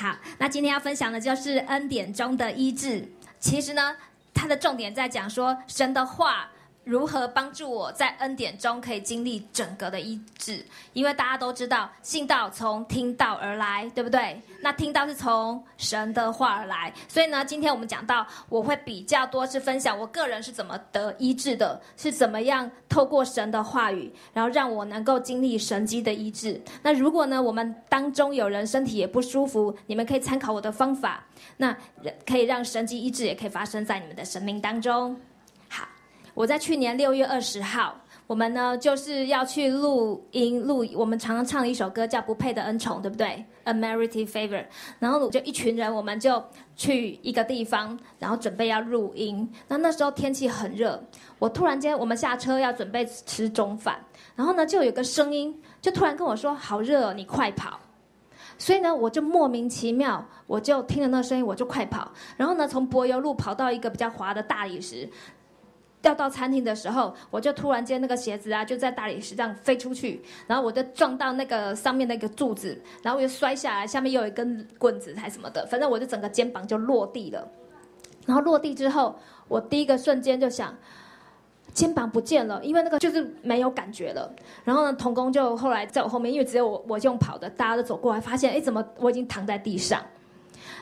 好，那今天要分享的就是恩典中的医治。其实呢，它的重点在讲说神的话。如何帮助我在恩典中可以经历整个的医治？因为大家都知道，信道从听道而来，对不对？那听到是从神的话而来，所以呢，今天我们讲到，我会比较多是分享我个人是怎么得医治的，是怎么样透过神的话语，然后让我能够经历神机的医治。那如果呢，我们当中有人身体也不舒服，你们可以参考我的方法，那可以让神机医治也可以发生在你们的生命当中。我在去年六月二十号，我们呢就是要去录音录，我们常常唱的一首歌叫《不配的恩宠》，对不对？A Merited Favor。然后就一群人，我们就去一个地方，然后准备要录音。那那时候天气很热，我突然间我们下车要准备吃中饭，然后呢就有个声音，就突然跟我说：“好热哦，你快跑！”所以呢，我就莫名其妙，我就听了那声音，我就快跑。然后呢，从柏油路跑到一个比较滑的大理石。掉到餐厅的时候，我就突然间那个鞋子啊，就在大理石上飞出去，然后我就撞到那个上面那个柱子，然后我就摔下来，下面又有一根棍子还什么的，反正我就整个肩膀就落地了。然后落地之后，我第一个瞬间就想，肩膀不见了，因为那个就是没有感觉了。然后呢，童工就后来在我后面，因为只有我我用跑的，大家都走过来，发现哎，怎么我已经躺在地上？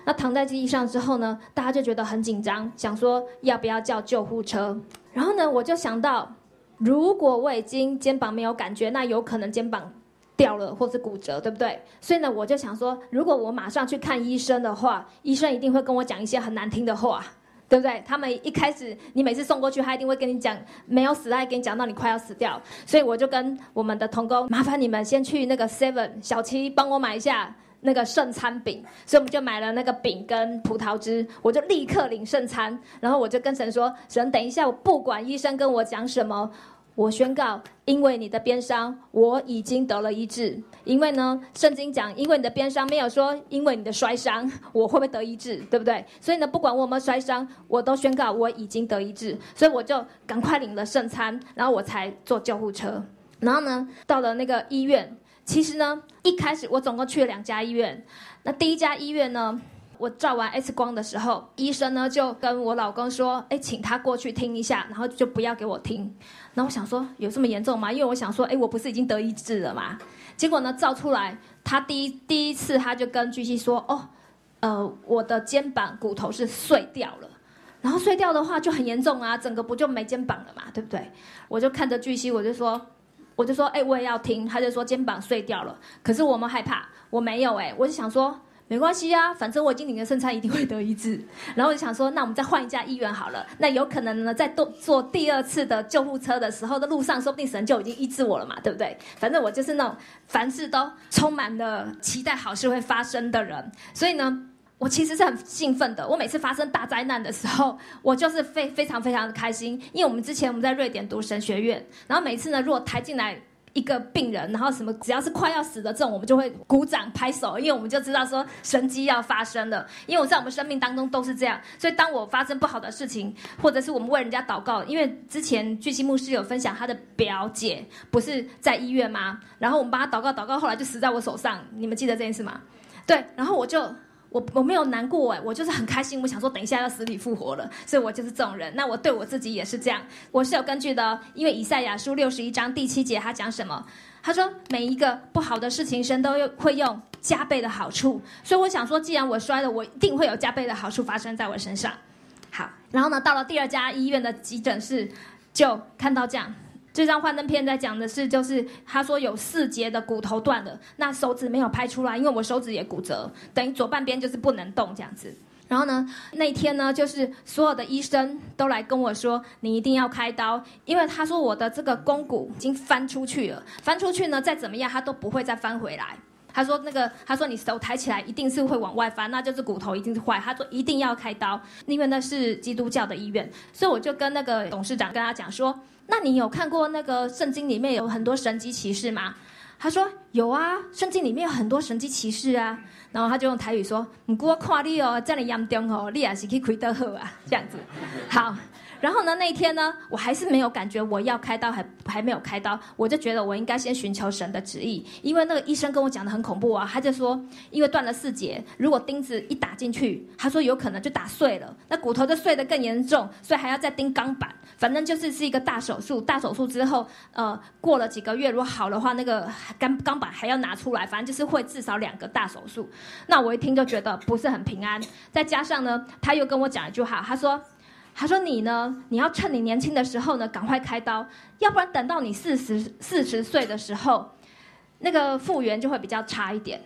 那躺在地上之后呢，大家就觉得很紧张，想说要不要叫救护车。然后呢，我就想到，如果我已经肩膀没有感觉，那有可能肩膀掉了或是骨折，对不对？所以呢，我就想说，如果我马上去看医生的话，医生一定会跟我讲一些很难听的话，对不对？他们一开始，你每次送过去，他一定会跟你讲没有死，他还跟你讲到你快要死掉。所以我就跟我们的童工，麻烦你们先去那个 Seven 小七帮我买一下。那个圣餐饼，所以我们就买了那个饼跟葡萄汁，我就立刻领圣餐，然后我就跟神说：“神，等一下，我不管医生跟我讲什么，我宣告，因为你的鞭伤，我已经得了医治。因为呢，圣经讲，因为你的鞭伤，没有说因为你的摔伤，我会不会得医治，对不对？所以呢，不管我有没有摔伤，我都宣告我已经得医治。所以我就赶快领了圣餐，然后我才坐救护车，然后呢，到了那个医院。”其实呢，一开始我总共去了两家医院。那第一家医院呢，我照完 X 光的时候，医生呢就跟我老公说：“哎，请他过去听一下，然后就不要给我听。”那我想说，有这么严重吗？因为我想说，哎，我不是已经得医治了吗？结果呢，照出来，他第一第一次他就跟巨蜥说：“哦，呃，我的肩膀骨头是碎掉了。然后碎掉的话就很严重啊，整个不就没肩膀了嘛，对不对？”我就看着巨蜥，我就说。我就说，哎，我也要听。他就说肩膀碎掉了，可是我们害怕，我没有哎，我就想说没关系啊，反正我已经领了圣餐，一定会得医治。然后我就想说，那我们再换一家医院好了。那有可能呢，在坐坐第二次的救护车的时候的路上，说不定神就已经医治我了嘛，对不对？反正我就是那种凡事都充满了期待好事会发生的人，所以呢。我其实是很兴奋的。我每次发生大灾难的时候，我就是非非常非常的开心。因为我们之前我们在瑞典读神学院，然后每次呢，如果抬进来一个病人，然后什么只要是快要死的这种，我们就会鼓掌拍手，因为我们就知道说神迹要发生了。因为我在我们生命当中都是这样，所以当我发生不好的事情，或者是我们为人家祷告，因为之前巨星牧师有分享他的表姐不是在医院吗？然后我们帮他祷告祷告，后来就死在我手上。你们记得这件事吗？对，然后我就。我我没有难过哎，我就是很开心。我想说，等一下要死里复活了，所以我就是这种人。那我对我自己也是这样，我是有根据的。因为以赛亚书六十一章第七节，他讲什么？他说每一个不好的事情，神都会用加倍的好处。所以我想说，既然我摔了，我一定会有加倍的好处发生在我身上。好，然后呢，到了第二家医院的急诊室，就看到这样。这张幻灯片在讲的是，就是他说有四节的骨头断了，那手指没有拍出来，因为我手指也骨折，等于左半边就是不能动这样子。然后呢，那天呢，就是所有的医生都来跟我说，你一定要开刀，因为他说我的这个肱骨已经翻出去了，翻出去呢，再怎么样他都不会再翻回来。他说那个，他说你手抬起来一定是会往外翻，那就是骨头一定是坏。他说一定要开刀，因为那是基督教的医院，所以我就跟那个董事长跟他讲说。那你有看过那个圣经里面有很多神机骑士吗？他说有啊，圣经里面有很多神机骑士啊。然后他就用台语说：“不过看你哦，这样严重哦，你也是去开刀好啊，这样子。”好，然后呢，那一天呢，我还是没有感觉我要开刀，还还没有开刀，我就觉得我应该先寻求神的旨意，因为那个医生跟我讲的很恐怖啊，他就说，因为断了四节，如果钉子一打进去，他说有可能就打碎了，那骨头就碎得更严重，所以还要再钉钢板，反正就是是一个大手术。大手术之后，呃，过了几个月，如果好的话，那个钢钢板还要拿出来，反正就是会至少两个大手术。那我一听就觉得不是很平安，再加上呢，他又跟我讲一句话，他说。他说：“你呢？你要趁你年轻的时候呢，赶快开刀，要不然等到你四十四十岁的时候，那个复原就会比较差一点。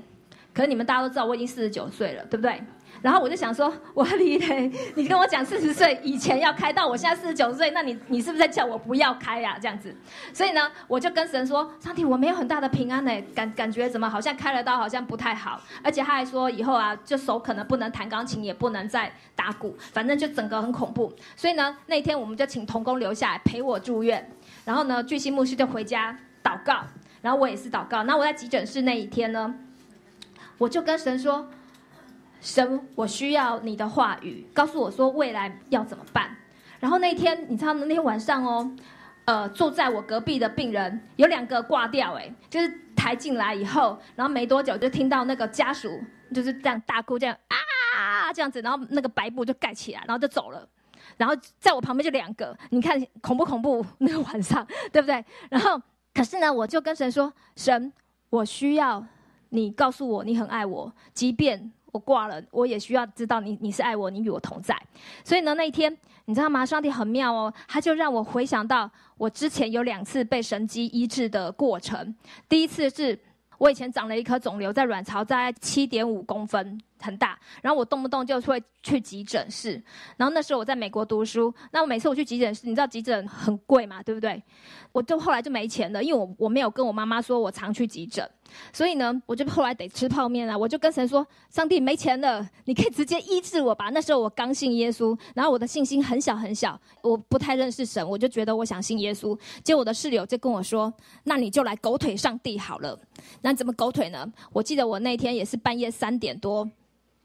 可是你们大家都知道，我已经四十九岁了，对不对？”然后我就想说，我李磊，你跟我讲四十岁以前要开刀，我现在四十九岁，那你你是不是在叫我不要开呀？这样子，所以呢，我就跟神说，上帝，我没有很大的平安呢，感感觉怎么好像开了刀好像不太好，而且他还说以后啊，就手可能不能弹钢琴，也不能再打鼓，反正就整个很恐怖。所以呢，那天我们就请童工留下来陪我住院，然后呢，巨星牧师就回家祷告，然后我也是祷告。那我在急诊室那一天呢，我就跟神说。神，我需要你的话语，告诉我说未来要怎么办。然后那天，你知道那天晚上哦，呃，坐在我隔壁的病人有两个挂掉，哎，就是抬进来以后，然后没多久就听到那个家属就是这样大哭，这样啊这样子，然后那个白布就盖起来，然后就走了。然后在我旁边就两个，你看恐不恐怖？那个晚上对不对？然后可是呢，我就跟神说：神，我需要你告诉我你很爱我，即便。我挂了，我也需要知道你，你是爱我，你与我同在。所以呢，那一天你知道吗？上帝很妙哦，他就让我回想到我之前有两次被神机医治的过程。第一次是我以前长了一颗肿瘤在卵巢，在七点五公分，很大。然后我动不动就会去急诊室。然后那时候我在美国读书，那我每次我去急诊室，你知道急诊很贵嘛，对不对？我就后来就没钱了，因为我我没有跟我妈妈说我常去急诊。所以呢，我就后来得吃泡面了。我就跟神说：“上帝，没钱了，你可以直接医治我吧。”那时候我刚信耶稣，然后我的信心很小很小，我不太认识神，我就觉得我想信耶稣。结果我的室友就跟我说：“那你就来狗腿上帝好了。”那怎么狗腿呢？我记得我那天也是半夜三点多。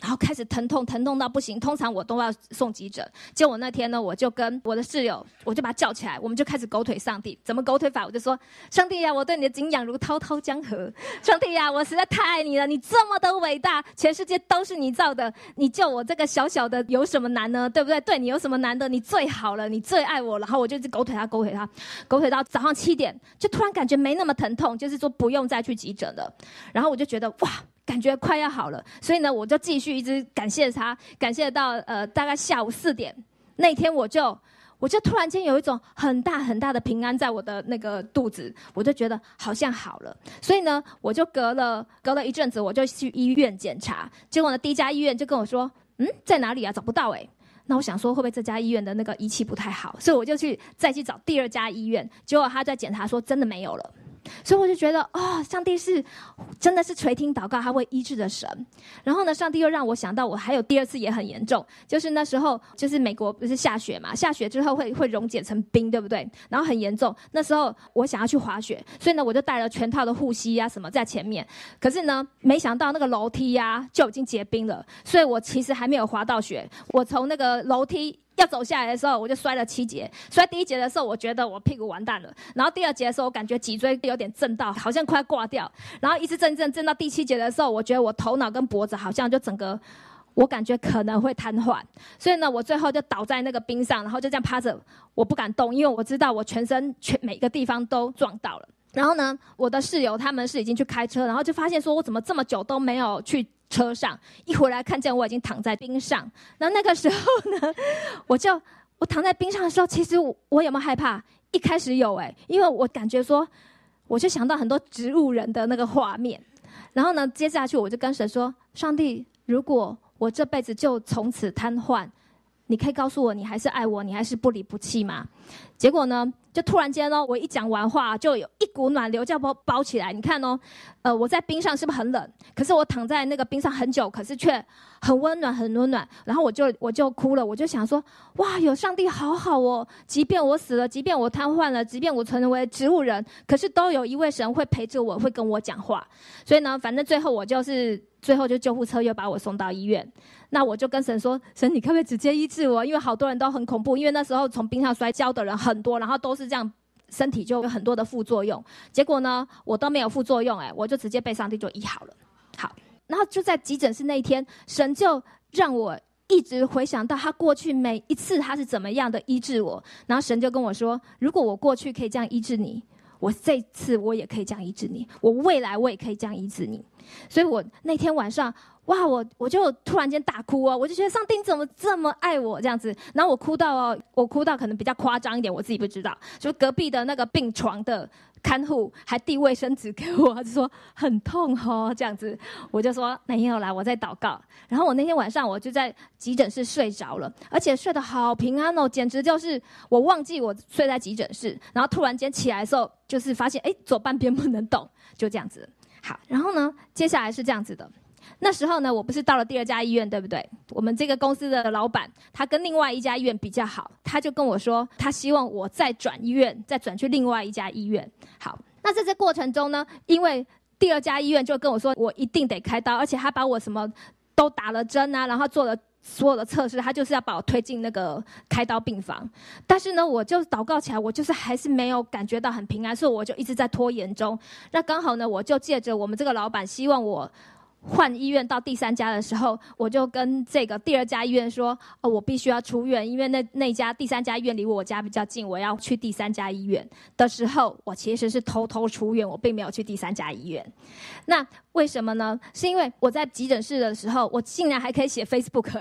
然后开始疼痛，疼痛到不行。通常我都要送急诊。结果那天呢，我就跟我的室友，我就把他叫起来，我们就开始狗腿上帝。怎么狗腿法？我就说：上帝呀，我对你的敬仰如滔滔江河。上帝呀，我实在太爱你了，你这么的伟大，全世界都是你造的。你救我这个小小的有什么难呢？对不对？对你有什么难的？你最好了，你最爱我。然后我就一直狗腿他，狗腿他，狗腿到早上七点，就突然感觉没那么疼痛，就是说不用再去急诊了。然后我就觉得哇。感觉快要好了，所以呢，我就继续一直感谢他，感谢到呃大概下午四点那天，我就我就突然间有一种很大很大的平安在我的那个肚子，我就觉得好像好了，所以呢，我就隔了隔了一阵子，我就去医院检查，结果呢，第一家医院就跟我说，嗯，在哪里啊？找不到哎，那我想说会不会这家医院的那个仪器不太好，所以我就去再去找第二家医院，结果他在检查说真的没有了。所以我就觉得，哦，上帝是真的是垂听祷告，他会医治的神。然后呢，上帝又让我想到，我还有第二次也很严重，就是那时候就是美国不是下雪嘛，下雪之后会会溶解成冰，对不对？然后很严重。那时候我想要去滑雪，所以呢，我就带了全套的护膝啊什么在前面。可是呢，没想到那个楼梯呀就已经结冰了，所以我其实还没有滑到雪。我从那个楼梯。要走下来的时候，我就摔了七节。摔第一节的时候，我觉得我屁股完蛋了。然后第二节的时候，我感觉脊椎有点震到，好像快挂掉。然后一直震震震到第七节的时候，我觉得我头脑跟脖子好像就整个，我感觉可能会瘫痪。所以呢，我最后就倒在那个冰上，然后就这样趴着，我不敢动，因为我知道我全身全每个地方都撞到了。然后呢，我的室友他们是已经去开车，然后就发现说我怎么这么久都没有去。车上一回来，看见我已经躺在冰上。那那个时候呢，我就我躺在冰上的时候，其实我有没有害怕？一开始有哎，因为我感觉说，我就想到很多植物人的那个画面。然后呢，接下去我就跟神说：“上帝，如果我这辈子就从此瘫痪，你可以告诉我，你还是爱我，你还是不离不弃吗？”结果呢？就突然间哦，我一讲完话，就有一股暖流叫包包起来。你看哦，呃，我在冰上是不是很冷？可是我躺在那个冰上很久，可是却很温暖，很温暖。然后我就我就哭了，我就想说，哇，有上帝好好哦！即便我死了，即便我瘫痪了，即便我成为植物人，可是都有一位神会陪着我，会跟我讲话。所以呢，反正最后我就是。最后就救护车又把我送到医院。那我就跟神说：“神，你可不可以直接医治我？因为好多人都很恐怖，因为那时候从冰上摔跤的人很多，然后都是这样，身体就有很多的副作用。结果呢，我都没有副作用，哎，我就直接被上帝就医好了。好，然后就在急诊室那一天，神就让我一直回想到他过去每一次他是怎么样的医治我。然后神就跟我说：如果我过去可以这样医治你，我这次我也可以这样医治你，我未来我也可以这样医治你。所以我那天晚上。”哇，我我就突然间大哭哦，我就觉得上帝怎么这么爱我这样子，然后我哭到哦，我哭到可能比较夸张一点，我自己不知道，就隔壁的那个病床的看护还递卫生纸给我，就说很痛哦这样子，我就说没有啦，我在祷告。然后我那天晚上我就在急诊室睡着了，而且睡得好平安哦，简直就是我忘记我睡在急诊室，然后突然间起来的时候，就是发现哎左半边不能动，就这样子。好，然后呢，接下来是这样子的。那时候呢，我不是到了第二家医院，对不对？我们这个公司的老板，他跟另外一家医院比较好，他就跟我说，他希望我再转医院，再转去另外一家医院。好，那在这过程中呢，因为第二家医院就跟我说，我一定得开刀，而且他把我什么都打了针啊，然后做了所有的测试，他就是要把我推进那个开刀病房。但是呢，我就祷告起来，我就是还是没有感觉到很平安，所以我就一直在拖延中。那刚好呢，我就借着我们这个老板希望我。换医院到第三家的时候，我就跟这个第二家医院说：“哦，我必须要出院，因为那那家第三家医院离我家比较近，我要去第三家医院的时候，我其实是偷偷出院，我并没有去第三家医院。那为什么呢？是因为我在急诊室的时候，我竟然还可以写 Facebook，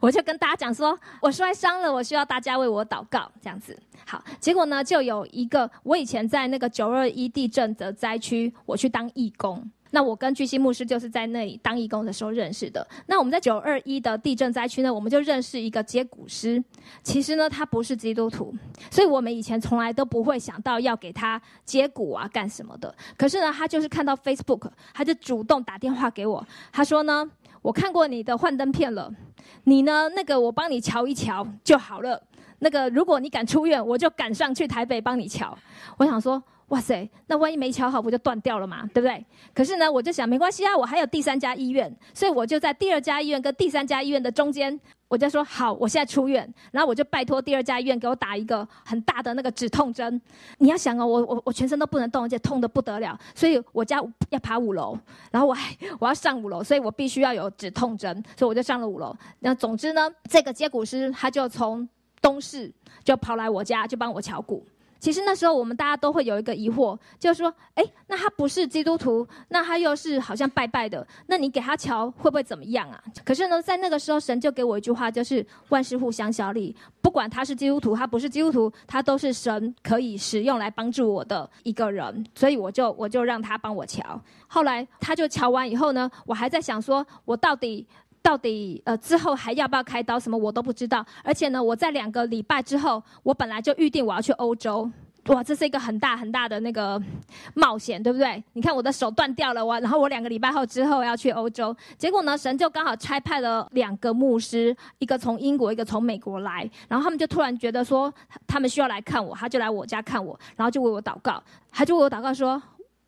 我就跟大家讲说，我摔伤了，我需要大家为我祷告，这样子。好，结果呢，就有一个我以前在那个九二一地震的灾区，我去当义工。”那我跟巨星牧师就是在那里当义工的时候认识的。那我们在九二一的地震灾区呢，我们就认识一个接骨师。其实呢，他不是基督徒，所以我们以前从来都不会想到要给他接骨啊干什么的。可是呢，他就是看到 Facebook，他就主动打电话给我，他说呢，我看过你的幻灯片了，你呢那个我帮你瞧一瞧就好了。那个如果你敢出院，我就赶上去台北帮你瞧。我想说。哇塞，那万一没瞧好，不就断掉了嘛？对不对？可是呢，我就想没关系啊，我还有第三家医院，所以我就在第二家医院跟第三家医院的中间，我就说好，我现在出院，然后我就拜托第二家医院给我打一个很大的那个止痛针。你要想哦，我我我全身都不能动，而且痛得不得了，所以我家要爬五楼，然后我还我要上五楼，所以我必须要有止痛针，所以我就上了五楼。那总之呢，这个接骨师他就从东市就跑来我家，就帮我敲骨。其实那时候我们大家都会有一个疑惑，就是说，哎，那他不是基督徒，那他又是好像拜拜的，那你给他瞧会不会怎么样啊？可是呢，在那个时候，神就给我一句话，就是万事互相效力，不管他是基督徒，他不是基督徒，他都是神可以使用来帮助我的一个人，所以我就我就让他帮我瞧。后来他就瞧完以后呢，我还在想说，我到底。到底呃之后还要不要开刀？什么我都不知道。而且呢，我在两个礼拜之后，我本来就预定我要去欧洲。哇，这是一个很大很大的那个冒险，对不对？你看我的手断掉了，我然后我两个礼拜后之后要去欧洲。结果呢，神就刚好差派了两个牧师，一个从英国，一个从美国来。然后他们就突然觉得说，他们需要来看我，他就来我家看我，然后就为我祷告。他就为我祷告说：“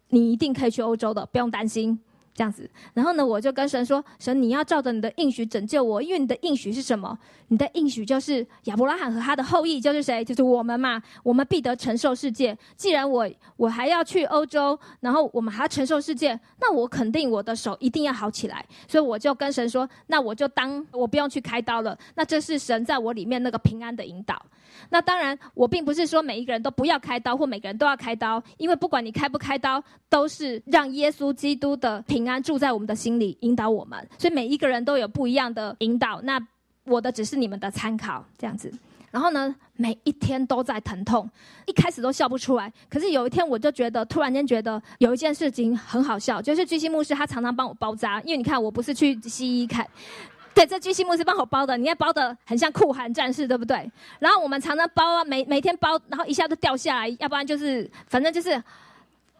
你一定可以去欧洲的，不用担心。”这样子，然后呢，我就跟神说：“神，你要照着你的应许拯救我，因为你的应许是什么？你的应许就是亚伯拉罕和他的后裔就是谁？就是我们嘛。我们必得承受世界。既然我我还要去欧洲，然后我们还要承受世界，那我肯定我的手一定要好起来。所以我就跟神说：那我就当我不用去开刀了。那这是神在我里面那个平安的引导。那当然，我并不是说每一个人都不要开刀，或每个人都要开刀，因为不管你开不开刀，都是让耶稣基督的平。”安住在我们的心里，引导我们，所以每一个人都有不一样的引导。那我的只是你们的参考，这样子。然后呢，每一天都在疼痛，一开始都笑不出来。可是有一天，我就觉得突然间觉得有一件事情很好笑，就是巨星牧师他常常帮我包扎，因为你看我不是去西医看，对，这巨星牧师帮我包的，你看包的很像酷寒战士，对不对？然后我们常常包啊，每每天包，然后一下就掉下来，要不然就是反正就是。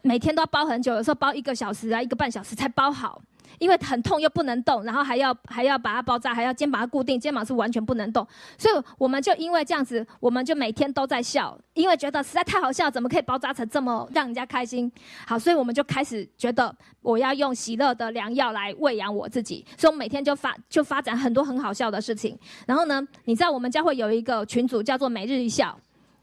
每天都要包很久，有时候包一个小时啊，一个半小时才包好。因为很痛又不能动，然后还要还要把它包扎，还要肩膀固定，肩膀是完全不能动。所以我们就因为这样子，我们就每天都在笑，因为觉得实在太好笑，怎么可以包扎成这么让人家开心？好，所以我们就开始觉得我要用喜乐的良药来喂养我自己，所以我每天就发就发展很多很好笑的事情。然后呢，你知道我们家会有一个群组叫做每日一笑。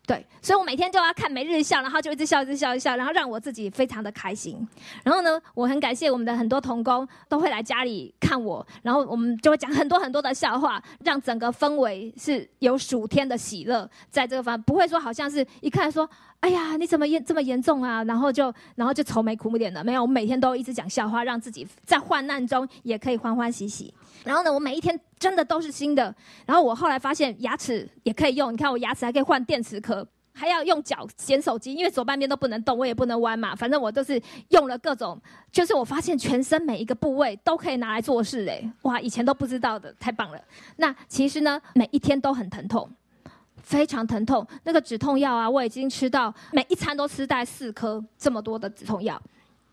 对，所以我每天就要看每日笑，然后就一直笑，一直笑，一笑，然后让我自己非常的开心。然后呢，我很感谢我们的很多童工都会来家里看我，然后我们就会讲很多很多的笑话，让整个氛围是有暑天的喜乐在这个方，不会说好像是一看说，哎呀，你怎么严这么严重啊？然后就然后就愁眉苦脸的，没有，我每天都一直讲笑话，让自己在患难中也可以欢欢喜喜。然后呢，我每一天真的都是新的。然后我后来发现牙齿也可以用，你看我牙齿还可以换电池壳，还要用脚捡手机，因为左半边都不能动，我也不能弯嘛。反正我都是用了各种，就是我发现全身每一个部位都可以拿来做事，哎，哇，以前都不知道的，太棒了。那其实呢，每一天都很疼痛，非常疼痛。那个止痛药啊，我已经吃到每一餐都吃带四颗这么多的止痛药。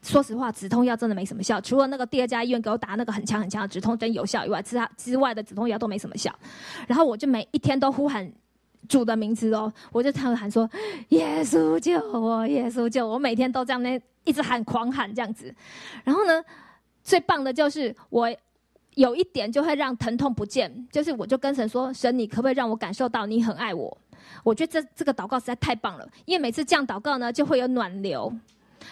说实话，止痛药真的没什么效，除了那个第二家医院给我打那个很强很强的止痛针有效以外，其他之外的止痛药都没什么效。然后我就每一天都呼喊主的名字哦，我就常常喊说：“耶稣救我，耶稣救我！”我每天都这样那一直喊狂喊这样子。然后呢，最棒的就是我有一点就会让疼痛不见，就是我就跟神说：“神，你可不可以让我感受到你很爱我？”我觉得这这个祷告实在太棒了，因为每次这样祷告呢，就会有暖流。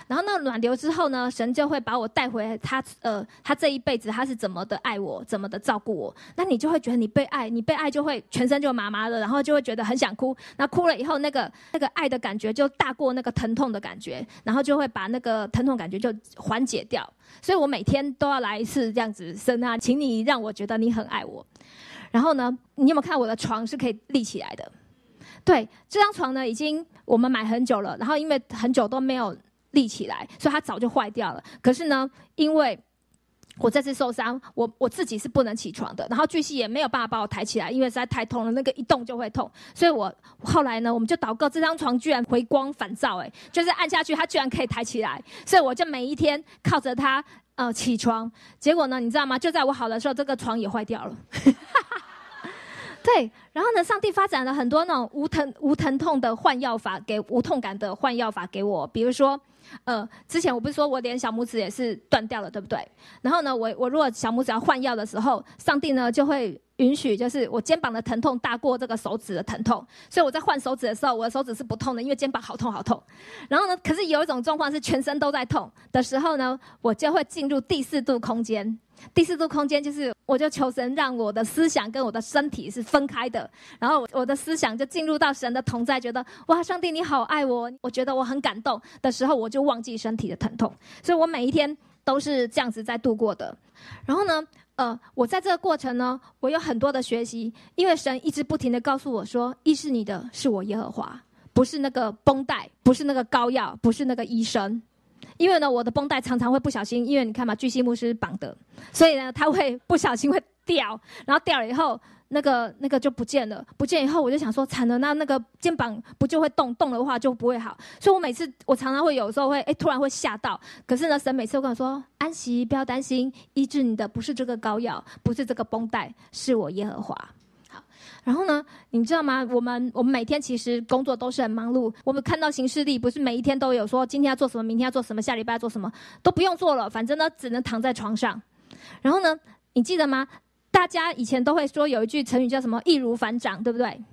然后那暖流之后呢，神就会把我带回他，呃，他这一辈子他是怎么的爱我，怎么的照顾我。那你就会觉得你被爱，你被爱就会全身就麻麻的，然后就会觉得很想哭。那哭了以后，那个那个爱的感觉就大过那个疼痛的感觉，然后就会把那个疼痛感觉就缓解掉。所以我每天都要来一次这样子，神啊，请你让我觉得你很爱我。然后呢，你有没有看我的床是可以立起来的？对，这张床呢，已经我们买很久了，然后因为很久都没有。立起来，所以它早就坏掉了。可是呢，因为我这次受伤，我我自己是不能起床的，然后巨蜥也没有办法把我抬起来，因为实在太痛了，那个一动就会痛。所以我后来呢，我们就祷告，这张床居然回光返照，哎，就是按下去，它居然可以抬起来。所以我就每一天靠着它呃起床。结果呢，你知道吗？就在我好的时候，这个床也坏掉了。对，然后呢，上帝发展了很多那种无疼无疼痛的换药法，给无痛感的换药法给我，比如说。呃，之前我不是说我连小拇指也是断掉了，对不对？然后呢，我我如果小拇指要换药的时候，上帝呢就会允许，就是我肩膀的疼痛大过这个手指的疼痛，所以我在换手指的时候，我的手指是不痛的，因为肩膀好痛好痛。然后呢，可是有一种状况是全身都在痛的时候呢，我就会进入第四度空间。第四度空间就是，我就求神让我的思想跟我的身体是分开的，然后我的思想就进入到神的同在，觉得哇，上帝你好爱我，我觉得我很感动的时候，我就忘记身体的疼痛，所以我每一天都是这样子在度过的。然后呢，呃，我在这个过程呢，我有很多的学习，因为神一直不停的告诉我说，医治你的是我耶和华，不是那个绷带，不是那个膏药，不是那个医生。因为呢，我的绷带常常会不小心，因为你看嘛，巨细牧师绑的，所以呢，他会不小心会掉，然后掉了以后，那个那个就不见了。不见以后，我就想说，惨了，那那个肩膀不就会动，动的话就不会好。所以我每次我常常会有时候会哎，突然会吓到。可是呢，神每次都跟我说，安息，不要担心，医治你的不是这个膏药，不是这个绷带，是我耶和华。好然后呢，你知道吗？我们我们每天其实工作都是很忙碌。我们看到行事历，不是每一天都有说今天要做什么，明天要做什么，下礼拜要做什么，都不用做了。反正呢，只能躺在床上。然后呢，你记得吗？大家以前都会说有一句成语叫什么“易如反掌”，对不对？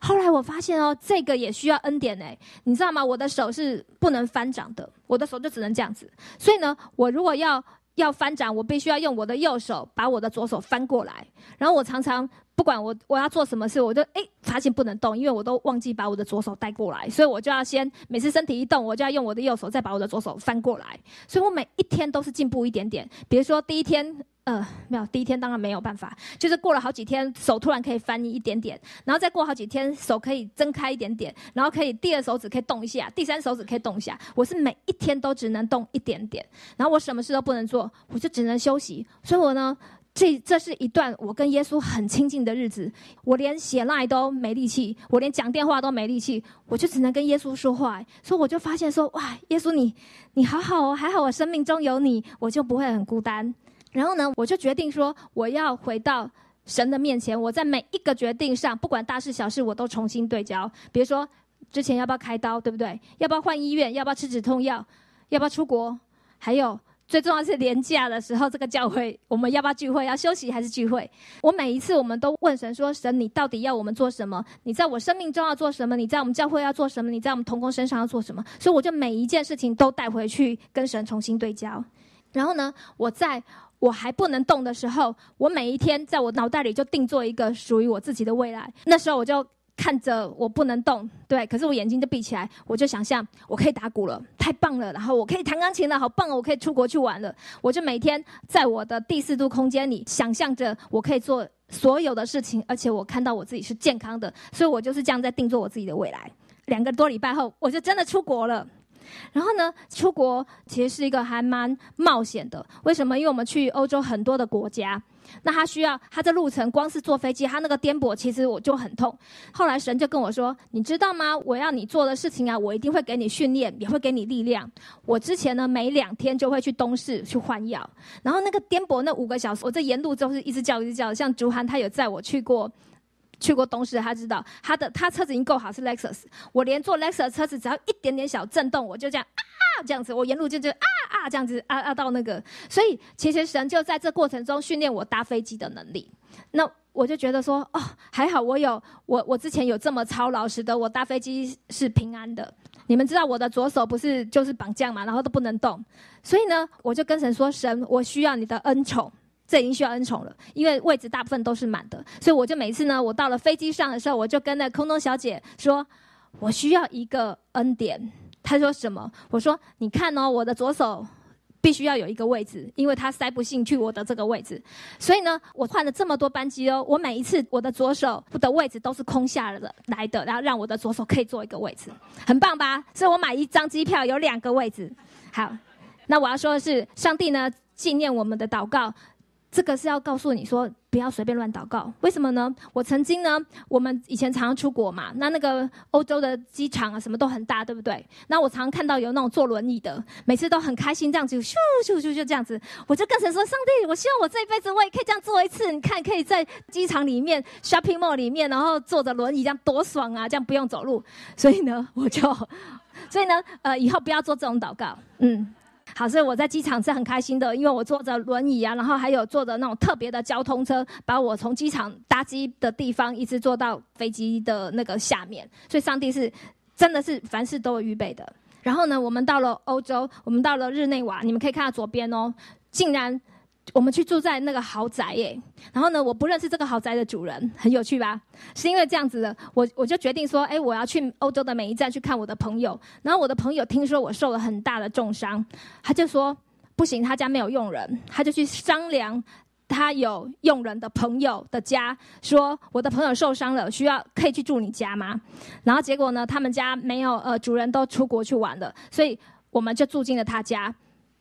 后来我发现哦，这个也需要恩典哎。你知道吗？我的手是不能翻掌的，我的手就只能这样子。所以呢，我如果要要翻掌，我必须要用我的右手把我的左手翻过来。然后我常常。不管我我要做什么事，我就哎发现不能动，因为我都忘记把我的左手带过来，所以我就要先每次身体一动，我就要用我的右手再把我的左手翻过来，所以我每一天都是进步一点点。比如说第一天，呃，没有，第一天当然没有办法，就是过了好几天，手突然可以翻一点点，然后再过好几天，手可以睁开一点点，然后可以第二手指可以动一下，第三手指可以动一下。我是每一天都只能动一点点，然后我什么事都不能做，我就只能休息。所以我呢。这这是一段我跟耶稣很亲近的日子，我连写赖都没力气，我连讲电话都没力气，我就只能跟耶稣说话。所以我就发现说，哇，耶稣你你好好哦，还好我生命中有你，我就不会很孤单。然后呢，我就决定说，我要回到神的面前。我在每一个决定上，不管大事小事，我都重新对焦。比如说，之前要不要开刀，对不对？要不要换医院？要不要吃止痛药？要不要出国？还有最重要是年假的时候，这个教会我们要不要聚会？要休息还是聚会？我每一次我们都问神说：神，你到底要我们做什么？你在我生命中要做什么？你在我们教会要做什么？你在我们同工身上要做什么？所以我就每一件事情都带回去跟神重新对焦。然后呢，我在。我还不能动的时候，我每一天在我脑袋里就定做一个属于我自己的未来。那时候我就看着我不能动，对，可是我眼睛就闭起来，我就想象我可以打鼓了，太棒了！然后我可以弹钢琴了，好棒哦！我可以出国去玩了。我就每天在我的第四度空间里想象着我可以做所有的事情，而且我看到我自己是健康的，所以我就是这样在定做我自己的未来。两个多礼拜后，我就真的出国了。然后呢，出国其实是一个还蛮冒险的。为什么？因为我们去欧洲很多的国家，那他需要他的路程，光是坐飞机，他那个颠簸，其实我就很痛。后来神就跟我说：“你知道吗？我要你做的事情啊，我一定会给你训练，也会给你力量。我之前呢，每两天就会去东市去换药，然后那个颠簸那五个小时，我这沿路都是一直叫一直叫。像竹涵他有载我去过。”去过东市，他知道他的他车子已经够好，是 Lexus。我连坐 Lexus 车子，只要一点点小震动，我就这样啊这样子，我沿路就就啊啊这样子啊啊到那个。所以其实神就在这过程中训练我搭飞机的能力。那我就觉得说，哦，还好我有我我之前有这么操劳，使得我搭飞机是平安的。你们知道我的左手不是就是绑架嘛，然后都不能动。所以呢，我就跟神说，神，我需要你的恩宠。这已经需要恩宠了，因为位置大部分都是满的，所以我就每次呢，我到了飞机上的时候，我就跟那空中小姐说，我需要一个恩典。她说什么？我说你看哦，我的左手必须要有一个位置，因为它塞不进去我的这个位置。所以呢，我换了这么多班机哦，我每一次我的左手的位置都是空下的来的，然后让我的左手可以坐一个位置，很棒吧？所以我买一张机票有两个位置。好，那我要说的是，上帝呢纪念我们的祷告。这个是要告诉你说，不要随便乱祷告。为什么呢？我曾经呢，我们以前常常出国嘛，那那个欧洲的机场啊，什么都很大，对不对？那我常常看到有那种坐轮椅的，每次都很开心，这样子咻咻咻就这样子。我就跟神说：上帝，我希望我这一辈子我也可以这样做一次。你看，可以在机场里面、shopping mall 里面，然后坐着轮椅，这样多爽啊！这样不用走路。所以呢，我就，所以呢，呃，以后不要做这种祷告。嗯。好，所以我在机场是很开心的，因为我坐着轮椅啊，然后还有坐着那种特别的交通车，把我从机场搭机的地方一直坐到飞机的那个下面。所以上帝是真的是凡事都有预备的。然后呢，我们到了欧洲，我们到了日内瓦，你们可以看到左边哦，竟然。我们去住在那个豪宅耶，然后呢，我不认识这个豪宅的主人，很有趣吧？是因为这样子的，我我就决定说，哎，我要去欧洲的每一站去看我的朋友。然后我的朋友听说我受了很大的重伤，他就说不行，他家没有佣人，他就去商量他有佣人的朋友的家，说我的朋友受伤了，需要可以去住你家吗？然后结果呢，他们家没有，呃，主人都出国去玩了，所以我们就住进了他家。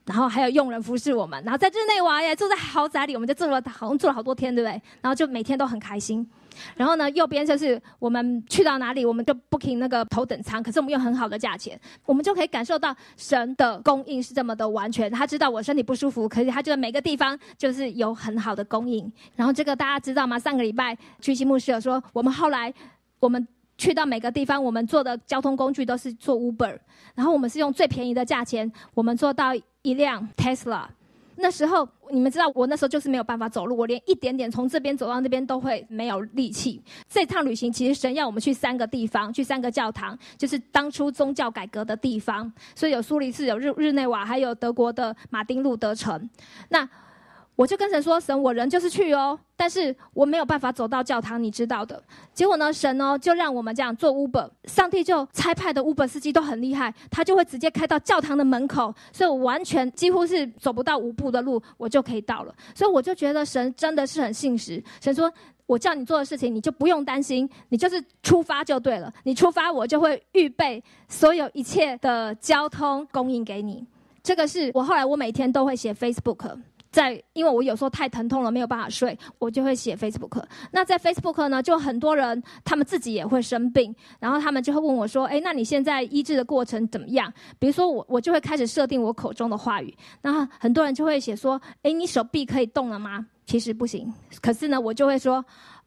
然后还有佣人服侍我们，然后在日内瓦耶住在豪宅里，我们就住了好像住了好多天，对不对？然后就每天都很开心。然后呢，右边就是我们去到哪里，我们就 booking 那个头等舱，可是我们用很好的价钱，我们就可以感受到神的供应是这么的完全。他知道我身体不舒服，可是他就每个地方就是有很好的供应。然后这个大家知道吗？上个礼拜去西牧师有说，我们后来我们。去到每个地方，我们坐的交通工具都是坐 Uber，然后我们是用最便宜的价钱，我们坐到一辆 Tesla。那时候你们知道，我那时候就是没有办法走路，我连一点点从这边走到那边都会没有力气。这趟旅行其实神要我们去三个地方，去三个教堂，就是当初宗教改革的地方。所以有苏黎世，有日日内瓦，还有德国的马丁路德城。那我就跟神说：“神，我人就是去哦，但是我没有办法走到教堂，你知道的。结果呢，神呢就让我们这样做 Uber，上帝就差派的 Uber 司机都很厉害，他就会直接开到教堂的门口，所以我完全几乎是走不到五步的路，我就可以到了。所以我就觉得神真的是很信实。神说我叫你做的事情，你就不用担心，你就是出发就对了。你出发，我就会预备所有一切的交通供应给你。这个是我后来我每天都会写 Facebook。”在，因为我有时候太疼痛了，没有办法睡，我就会写 Facebook。那在 Facebook 呢，就很多人他们自己也会生病，然后他们就会问我说：“哎，那你现在医治的过程怎么样？”比如说我，我就会开始设定我口中的话语。那很多人就会写说：“哎，你手臂可以动了吗？”其实不行。可是呢，我就会说：“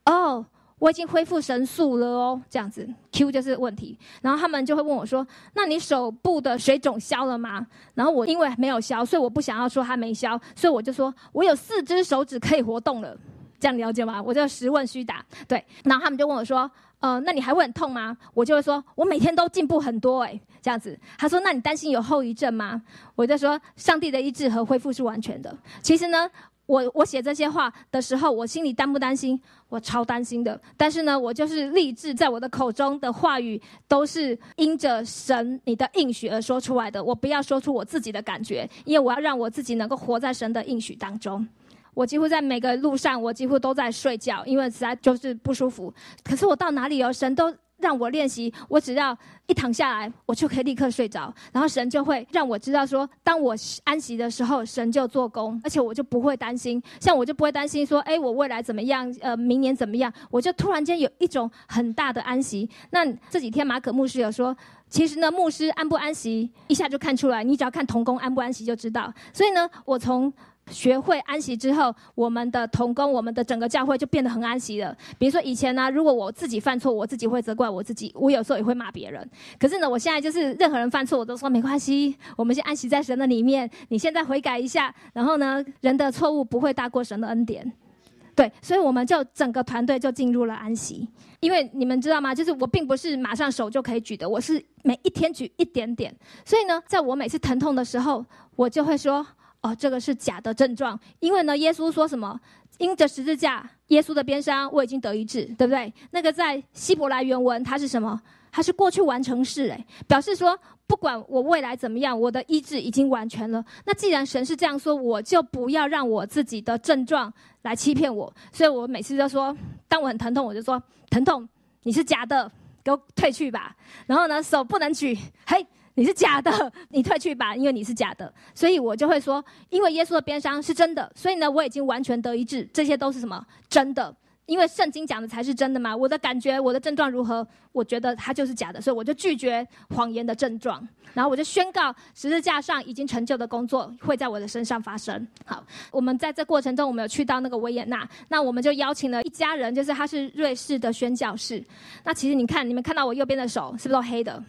哦。”我已经恢复神速了哦，这样子，Q 就是问题。然后他们就会问我说：“那你手部的水肿消了吗？”然后我因为没有消，所以我不想要说它没消，所以我就说我有四只手指可以活动了。这样了解吗？我就实问虚答。对，然后他们就问我说：“呃，那你还会很痛吗？”我就会说：“我每天都进步很多。”哎，这样子。他说：“那你担心有后遗症吗？”我就说：“上帝的医治和恢复是完全的。”其实呢。我我写这些话的时候，我心里担不担心？我超担心的。但是呢，我就是立志，在我的口中的话语都是因着神你的应许而说出来的。我不要说出我自己的感觉，因为我要让我自己能够活在神的应许当中。我几乎在每个路上，我几乎都在睡觉，因为实在就是不舒服。可是我到哪里有神都。让我练习，我只要一躺下来，我就可以立刻睡着。然后神就会让我知道说，当我安息的时候，神就做工，而且我就不会担心。像我就不会担心说，哎，我未来怎么样？呃，明年怎么样？我就突然间有一种很大的安息。那这几天马可牧师有说，其实呢，牧师安不安息，一下就看出来。你只要看童工安不安息就知道。所以呢，我从学会安息之后，我们的同工，我们的整个教会就变得很安息了。比如说以前呢，如果我自己犯错，我自己会责怪我自己，我有时候也会骂别人。可是呢，我现在就是任何人犯错，我都说没关系，我们先安息在神的里面。你现在悔改一下，然后呢，人的错误不会大过神的恩典。对，所以我们就整个团队就进入了安息。因为你们知道吗？就是我并不是马上手就可以举的，我是每一天举一点点。所以呢，在我每次疼痛的时候，我就会说。哦，这个是假的症状，因为呢，耶稣说什么？因着十字架，耶稣的鞭伤，我已经得医治，对不对？那个在希伯来原文，它是什么？它是过去完成式，诶，表示说，不管我未来怎么样，我的医治已经完全了。那既然神是这样说，我就不要让我自己的症状来欺骗我。所以我每次都说，当我很疼痛，我就说，疼痛，你是假的，给我退去吧。然后呢，手不能举，嘿。你是假的，你退去吧，因为你是假的，所以我就会说，因为耶稣的鞭伤是真的，所以呢，我已经完全得医治，这些都是什么真的？因为圣经讲的才是真的嘛。我的感觉，我的症状如何？我觉得它就是假的，所以我就拒绝谎言的症状，然后我就宣告十字架上已经成就的工作会在我的身上发生。好，我们在这过程中，我们有去到那个维也纳，那我们就邀请了一家人，就是他是瑞士的宣教士。那其实你看，你们看到我右边的手是不是都黑的？